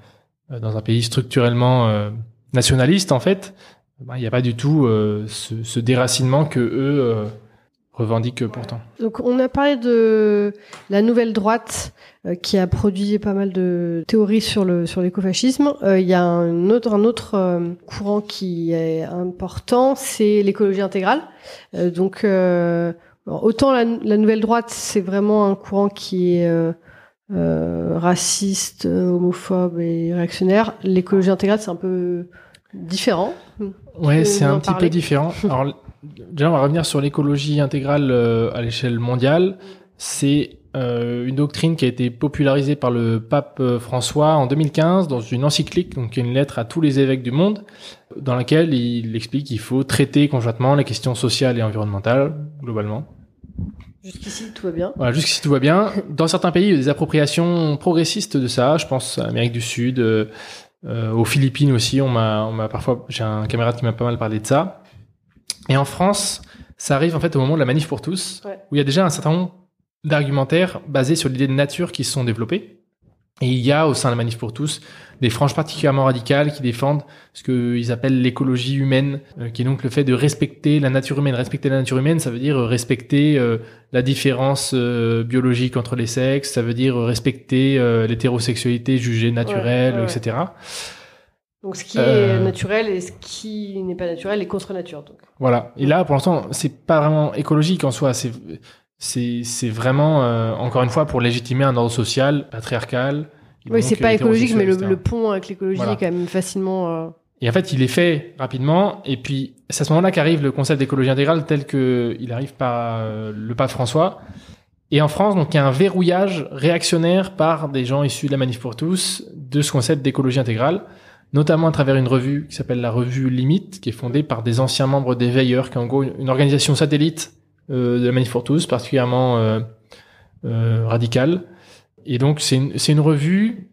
euh, dans un pays structurellement euh, nationaliste en fait. ben, Il n'y a pas du tout euh, ce, ce déracinement que eux euh, revendiquent pourtant. Donc on a parlé de la nouvelle droite euh, qui a produit pas mal de théories sur le sur l'écofascisme. Euh, Il y a un autre un autre euh, courant qui est important, c'est l'écologie intégrale. Euh, donc euh, autant la, la nouvelle droite c'est vraiment un courant qui est euh, euh, raciste, homophobe et réactionnaire. L'écologie intégrale, c'est un peu différent. Ouais, c'est un petit peu différent. Alors, déjà, on va revenir sur l'écologie intégrale euh, à l'échelle mondiale. C'est euh, une doctrine qui a été popularisée par le pape euh, François en 2015 dans une encyclique, donc une lettre à tous les évêques du monde, dans laquelle il explique qu'il faut traiter conjointement les questions sociales et environnementales, globalement. Jusqu'ici, tout va bien. Voilà, jusqu'ici, tout va bien. Dans certains pays, il y a des appropriations progressistes de ça. Je pense à l'Amérique du Sud, euh, aux Philippines aussi. On m'a, on m'a parfois, j'ai un camarade qui m'a pas mal parlé de ça. Et en France, ça arrive en fait au moment de la manif pour tous, où il y a déjà un certain nombre d'argumentaires basés sur l'idée de nature qui se sont développés. Et il y a au sein de la Manif pour tous des franges particulièrement radicales qui défendent ce qu'ils appellent l'écologie humaine, euh, qui est donc le fait de respecter la nature humaine. Respecter la nature humaine, ça veut dire respecter euh, la différence euh, biologique entre les sexes, ça veut dire respecter l'hétérosexualité jugée naturelle, etc. Donc ce qui est naturel et ce qui n'est pas naturel est contre nature. Donc. Voilà. Et là, pour l'instant, c'est pas vraiment écologique en soi. C'est c'est vraiment, euh, encore une fois, pour légitimer un ordre social patriarcal. Oui, c'est pas écologique, mais le, pont avec l'écologie est quand même facilement. Euh, et en fait, il est fait rapidement. Et puis, c'est à ce moment-là qu'arrive le concept d'écologie intégrale tel que il arrive par euh, le pape François. Et en France, donc, il y a un verrouillage réactionnaire par des gens issus de la Manif pour tous de ce concept d'écologie intégrale, notamment à travers une revue qui s'appelle la revue Limite, qui est fondée par des anciens membres des Veilleurs, qui est en gros une organisation satellite de la Manif pour tous, particulièrement euh, euh, radicale. Et donc c'est une, une, revue.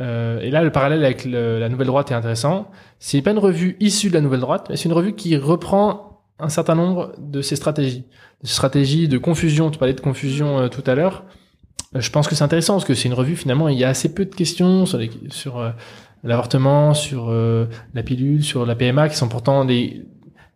et là, le parallèle avec la Nouvelle Droite est intéressant. C'est pas une revue issue de la Nouvelle Droite, mais c'est une revue qui reprend un certain nombre de ces stratégies, des stratégies de confusion. Tu parlais de confusion tout à l'heure. Je pense que c'est intéressant parce que c'est une revue finalement. Il y a assez peu de questions sur, sur l'avortement, sur la pilule, sur la PMA, qui sont pourtant des,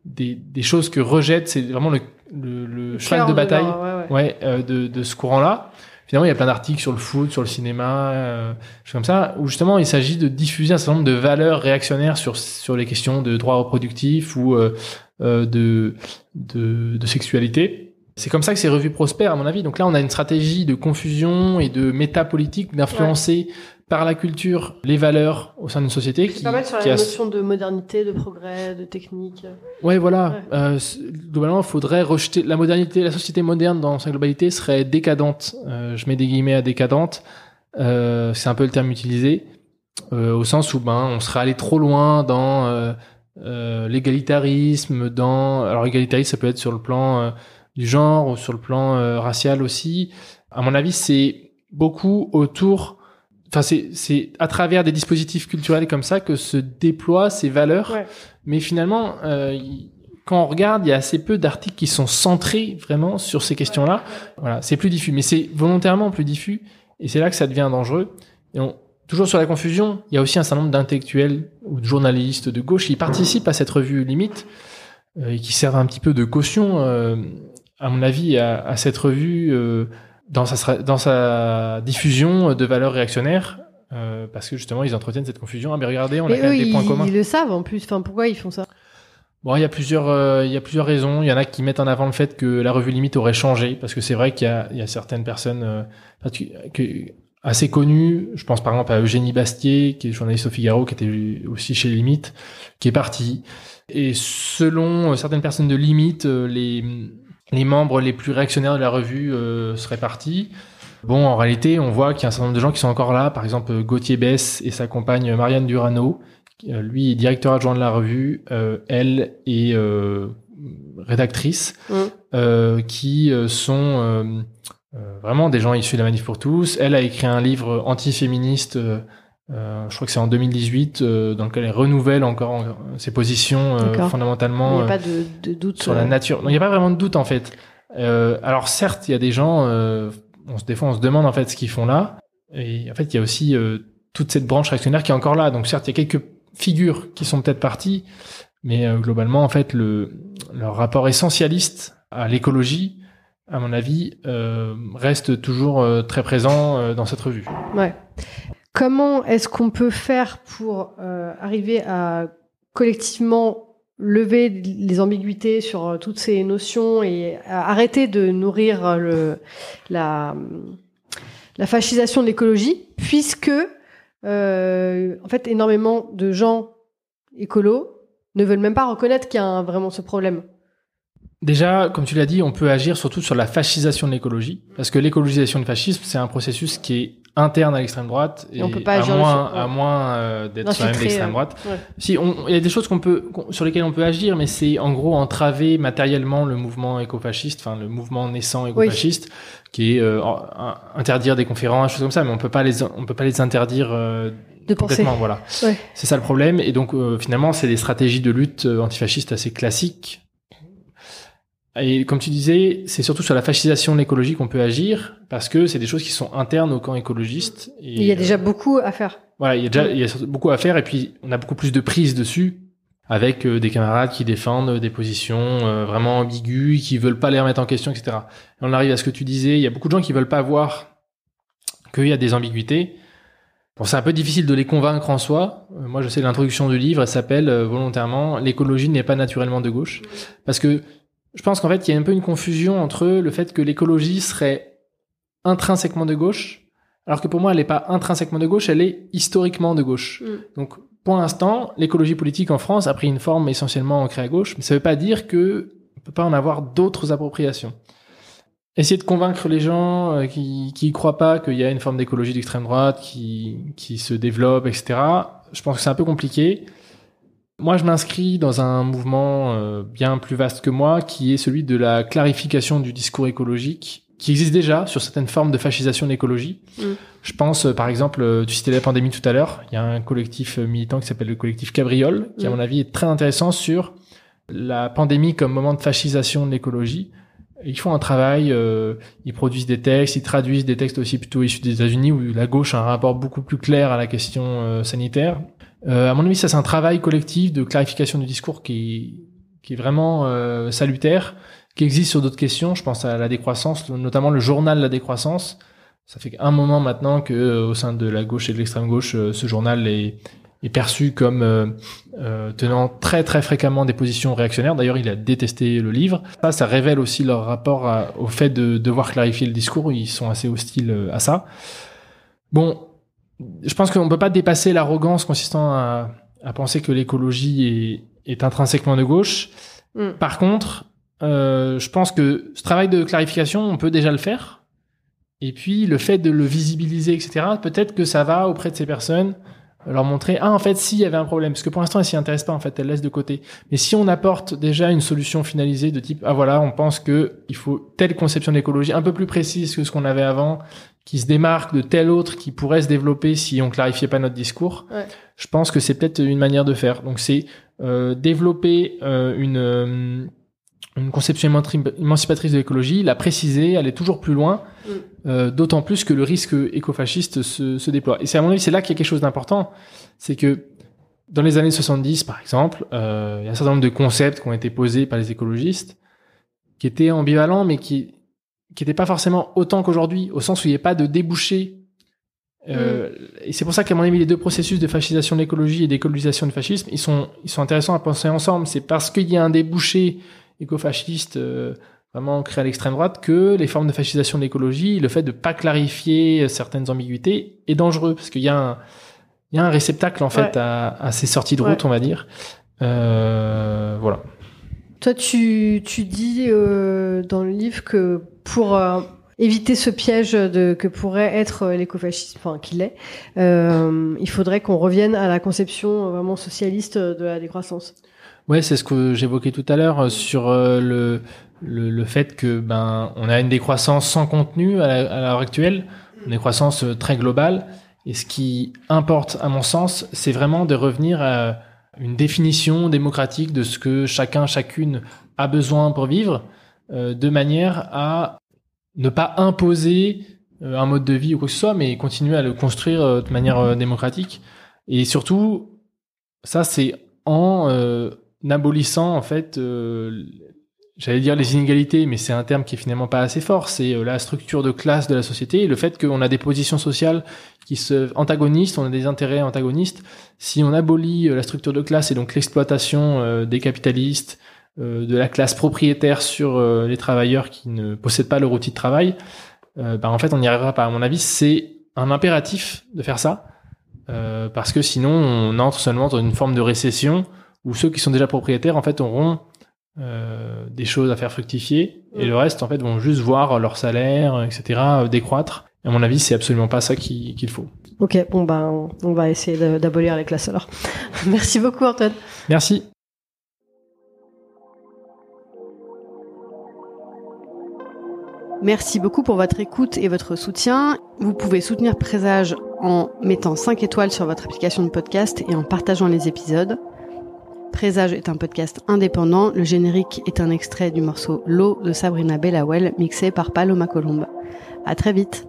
des, des choses que rejette. C'est vraiment le le, le cheval de bataille ouais, euh, de, de, ce courant-là. Finalement, il y a plein d'articles sur le foot, sur le cinéma, euh, choses comme ça, où justement il s'agit de diffuser un certain nombre de valeurs réactionnaires sur sur les questions de droits reproductifs ou euh, euh de, de, de sexualité. C'est comme ça que ces revues prospèrent, à mon avis. Donc là, on a une stratégie de confusion et de métapolitique d'influencer par la culture les valeurs au sein d'une société. Qui, pas mal sur la notion de modernité, de progrès, de technique. Ouais, voilà. Euh, globalement, il faudrait rejeter la modernité, la société moderne dans sa globalité serait décadente. Euh, je mets des guillemets à décadente. Euh, c'est un peu le terme utilisé euh, au sens où ben on serait allé trop loin dans euh, euh, l'égalitarisme, dans alors égalitarisme ça peut être sur le plan du genre ou sur le plan racial aussi. À mon avis, c'est beaucoup autour Enfin, c'est à travers des dispositifs culturels comme ça que se déploient ces valeurs. Mais finalement, euh, quand on regarde, il y a assez peu d'articles qui sont centrés vraiment sur ces questions-là. Voilà, c'est plus diffus, mais c'est volontairement plus diffus, et c'est là que ça devient dangereux. Et on, toujours sur la confusion, il y a aussi un certain nombre d'intellectuels ou de journalistes de gauche qui participent à cette revue limite euh, et qui servent un petit peu de caution, euh, à mon avis, à, à cette revue. Euh, dans sa, dans sa diffusion de valeurs réactionnaires, euh, parce que justement ils entretiennent cette confusion. Ah mais regardez, on a quand même des points communs. Ils le savent en plus. Enfin, pourquoi ils font ça? Bon, il y a plusieurs, euh, il y a plusieurs raisons. Il y en a qui mettent en avant le fait que la revue Limite aurait changé, parce que c'est vrai qu'il y a, il y a certaines personnes euh, que, assez connues. Je pense par exemple à Eugénie Bastier, qui est journaliste au Figaro, qui était aussi chez Limite, qui est partie. Et selon certaines personnes de Limite, les les membres les plus réactionnaires de la revue euh, seraient partis. Bon, en réalité, on voit qu'il y a un certain nombre de gens qui sont encore là. Par exemple, Gauthier Bess et sa compagne Marianne Durano. Euh, lui est directeur adjoint de la revue. Euh, elle est rédactrice. Mm. qui sont vraiment des gens issus de la Manif pour tous. Elle a écrit un livre antiféministe euh, je crois que c'est en 2018 euh, dans lequel elle renouvelle encore ses positions euh, fondamentalement. Il n'y a pas de, de, doute sur la nature. Non, il n'y a pas vraiment de doute en fait. alors certes, il y a des gens, on se des fois on se demande en fait ce qu'ils font là, et en fait il y a aussi toute cette branche réactionnaire qui est encore là. Donc certes, il y a quelques figures qui sont peut-être parties, mais globalement en fait le leur rapport essentialiste à l'écologie, à mon avis, reste toujours très présent dans cette revue. Ouais. Comment est-ce qu'on peut faire pour euh, arriver à collectivement lever les ambiguïtés sur euh, toutes ces notions et arrêter de nourrir le, la, la fascisation de l'écologie, puisque euh, en fait énormément de gens écolos ne veulent même pas reconnaître qu'il y a vraiment ce problème. Déjà, comme tu l'as dit, on peut agir surtout sur la fascisation de l'écologie, parce que l'écologisation du fascisme, c'est un processus qui est interne à l'extrême droite et, on peut pas à, moins, à moins euh, d'être sur la même Infiltrer, l'extrême euh, droite. ouais. Si, on- il y a des choses qu'on peut, sur lesquelles on peut agir, mais c'est en gros entraver matériellement le mouvement écofasciste, enfin le mouvement naissant écofasciste, qui est euh, interdire des conférences, choses comme ça, mais on peut pas les, on peut pas les interdire euh, De penser. complètement, voilà. Ouais. C'est ça le problème, et donc euh, finalement c'est des stratégies de lutte euh, antifascistes assez classiques. Et comme tu disais, c'est surtout sur la fascisation de l'écologie qu'on peut agir, parce que c'est des choses qui sont internes au camp écologiste. Et, Il y a euh, déjà beaucoup à faire. voilà, il y a déjà il y a surtout beaucoup à faire et puis on a beaucoup plus de prise dessus avec euh, des camarades qui défendent des positions euh, vraiment ambiguës, qui veulent pas les remettre en question, etc. Et on arrive à ce que tu disais, il y a beaucoup de gens qui veulent pas voir qu'il y a des ambiguïtés. Bon, c'est un peu difficile de les convaincre en soi. Euh, moi, je sais l'introduction du livre, elle s'appelle euh, volontairement "L'écologie n'est pas naturellement de gauche", parce que je pense qu'en fait, il y a un peu une confusion entre le fait que l'écologie serait intrinsèquement de gauche, alors que pour moi, elle n'est pas intrinsèquement de gauche, elle est historiquement de gauche. Mm. Donc, pour l'instant, l'écologie politique en France a pris une forme essentiellement ancrée à gauche, mais ça ne veut pas dire que on peut pas en avoir d'autres appropriations. Essayer de convaincre les gens euh, qui qui y croient pas qu'il y a une forme d'écologie d'extrême droite qui qui se développe, etc. Je pense que c'est un peu compliqué. Moi, je m'inscris dans un mouvement euh, bien plus vaste que moi, qui est celui de la clarification du discours écologique, qui existe déjà sur certaines formes de fascisation de l'écologie. Mm. Je pense, euh, par exemple, euh, tu citais la pandémie tout à l'heure, il y a un collectif militant qui s'appelle le collectif Cabriole, qui, à Mm. mon avis, est très intéressant sur la pandémie comme moment de fascisation de l'écologie. Ils font un travail, euh, ils produisent des textes, ils traduisent des textes aussi plutôt issus des États-Unis où la gauche a un rapport beaucoup plus clair à la question sanitaire. Euh, à mon avis, ça c'est un travail collectif de clarification du discours qui, qui est vraiment euh, salutaire, qui existe sur d'autres questions. Je pense à la décroissance, notamment le journal La décroissance. Ça fait un moment maintenant que euh, au sein de la gauche et de l'extrême gauche, euh, ce journal est, est perçu comme euh, euh, tenant très très fréquemment des positions réactionnaires. D'ailleurs, il a détesté le livre. Ça, ça révèle aussi leur rapport à- au fait de devoir clarifier le discours. Ils sont assez hostiles à ça. Bon, je pense qu'on peut pas dépasser l'arrogance consistant à, à penser que l'écologie est, est intrinsèquement de gauche. Mm. Par contre, euh, je pense que ce travail de clarification, on peut déjà le faire. Et puis, le fait de le visibiliser, etc., peut-être que ça va auprès de ces personnes leur montrer, ah, en fait, si, il y avait un problème. Parce que pour l'instant, elles s'y intéressent pas, en fait, elles laissent de côté. Mais si on apporte déjà une solution finalisée de type, ah voilà, on pense que il faut telle conception d'écologie un peu plus précise que ce qu'on avait avant, qui se démarque de telle autre qui pourrait se développer si on clarifiait pas notre discours. Ouais. Je pense que c'est peut-être une manière de faire. Donc c'est euh, développer euh, une euh, une conception émancip- émancipatrice de l'écologie, la préciser, aller toujours plus loin, Mm. euh, d'autant plus que le risque écofasciste se, se déploie. Et c'est à mon avis, c'est là qu'il y a quelque chose d'important, c'est que dans les années 70, par exemple, euh, il y a un certain nombre de concepts qui ont été posés par les écologistes, qui étaient ambivalents, mais qui qui n'étaient pas forcément autant qu'aujourd'hui, au sens où il n'y a pas de débouché. Euh, Et c'est pour ça qu'à mon avis, les deux processus de fascisation de l'écologie et d'écologisation du fascisme, ils sont, ils sont intéressants à penser ensemble. C'est parce qu'il y a un débouché écofasciste euh, vraiment créé à l'extrême droite que les formes de fascisation de l'écologie, le fait de pas clarifier certaines ambiguïtés est dangereux parce qu'il y a un, il y a un réceptacle en fait à, à ces sorties de route, Ouais. on va dire. Euh, voilà. Toi, tu, tu dis euh, dans le livre que pour euh, éviter ce piège que pourrait être euh, l'écofascisme, enfin qu'il est, euh, il faudrait qu'on revienne à la conception vraiment socialiste de la décroissance. Ouais, c'est ce que j'évoquais tout à l'heure sur le, le le fait que ben on a une décroissance sans contenu à l'heure actuelle, une décroissance très globale. Et ce qui importe, à mon sens, c'est vraiment de revenir à une définition démocratique de ce que chacun, chacune a besoin pour vivre, de manière à ne pas imposer euh, un mode de vie ou quoi que ce soit, mais continuer à le construire euh, de manière euh, démocratique. Et surtout, ça, c'est en euh, abolissant, en fait, euh, j'allais dire les inégalités, mais c'est un terme qui est finalement pas assez fort. C'est euh, la structure de classe de la société le fait qu'on a des positions sociales qui se antagonistes, on a des intérêts antagonistes. Si on abolit euh, la structure de classe et donc l'exploitation euh, des capitalistes, euh, de la classe propriétaire sur euh, les travailleurs qui ne possèdent pas leur outil de travail, euh, bah, en fait, on n'y arrivera pas. À mon avis, c'est un impératif de faire ça, euh, parce que sinon, on entre seulement dans une forme de récession où ceux qui sont déjà propriétaires, en fait, auront euh, des choses à faire fructifier, et le reste, en fait, vont juste voir leur salaire, etc., euh, décroître. À mon avis, c'est absolument pas ça qui- qu'il faut. Ok, bon bah on, va essayer d'abolir les classes alors. Merci beaucoup Antoine. Merci. Merci beaucoup pour votre écoute et votre soutien. Vous pouvez soutenir Présage en mettant 5 étoiles sur votre application de podcast et en partageant les épisodes. Présage est un podcast indépendant. Le générique est un extrait du morceau L'eau de Sabrina Bellawell mixé par Paloma Colombe. À très vite.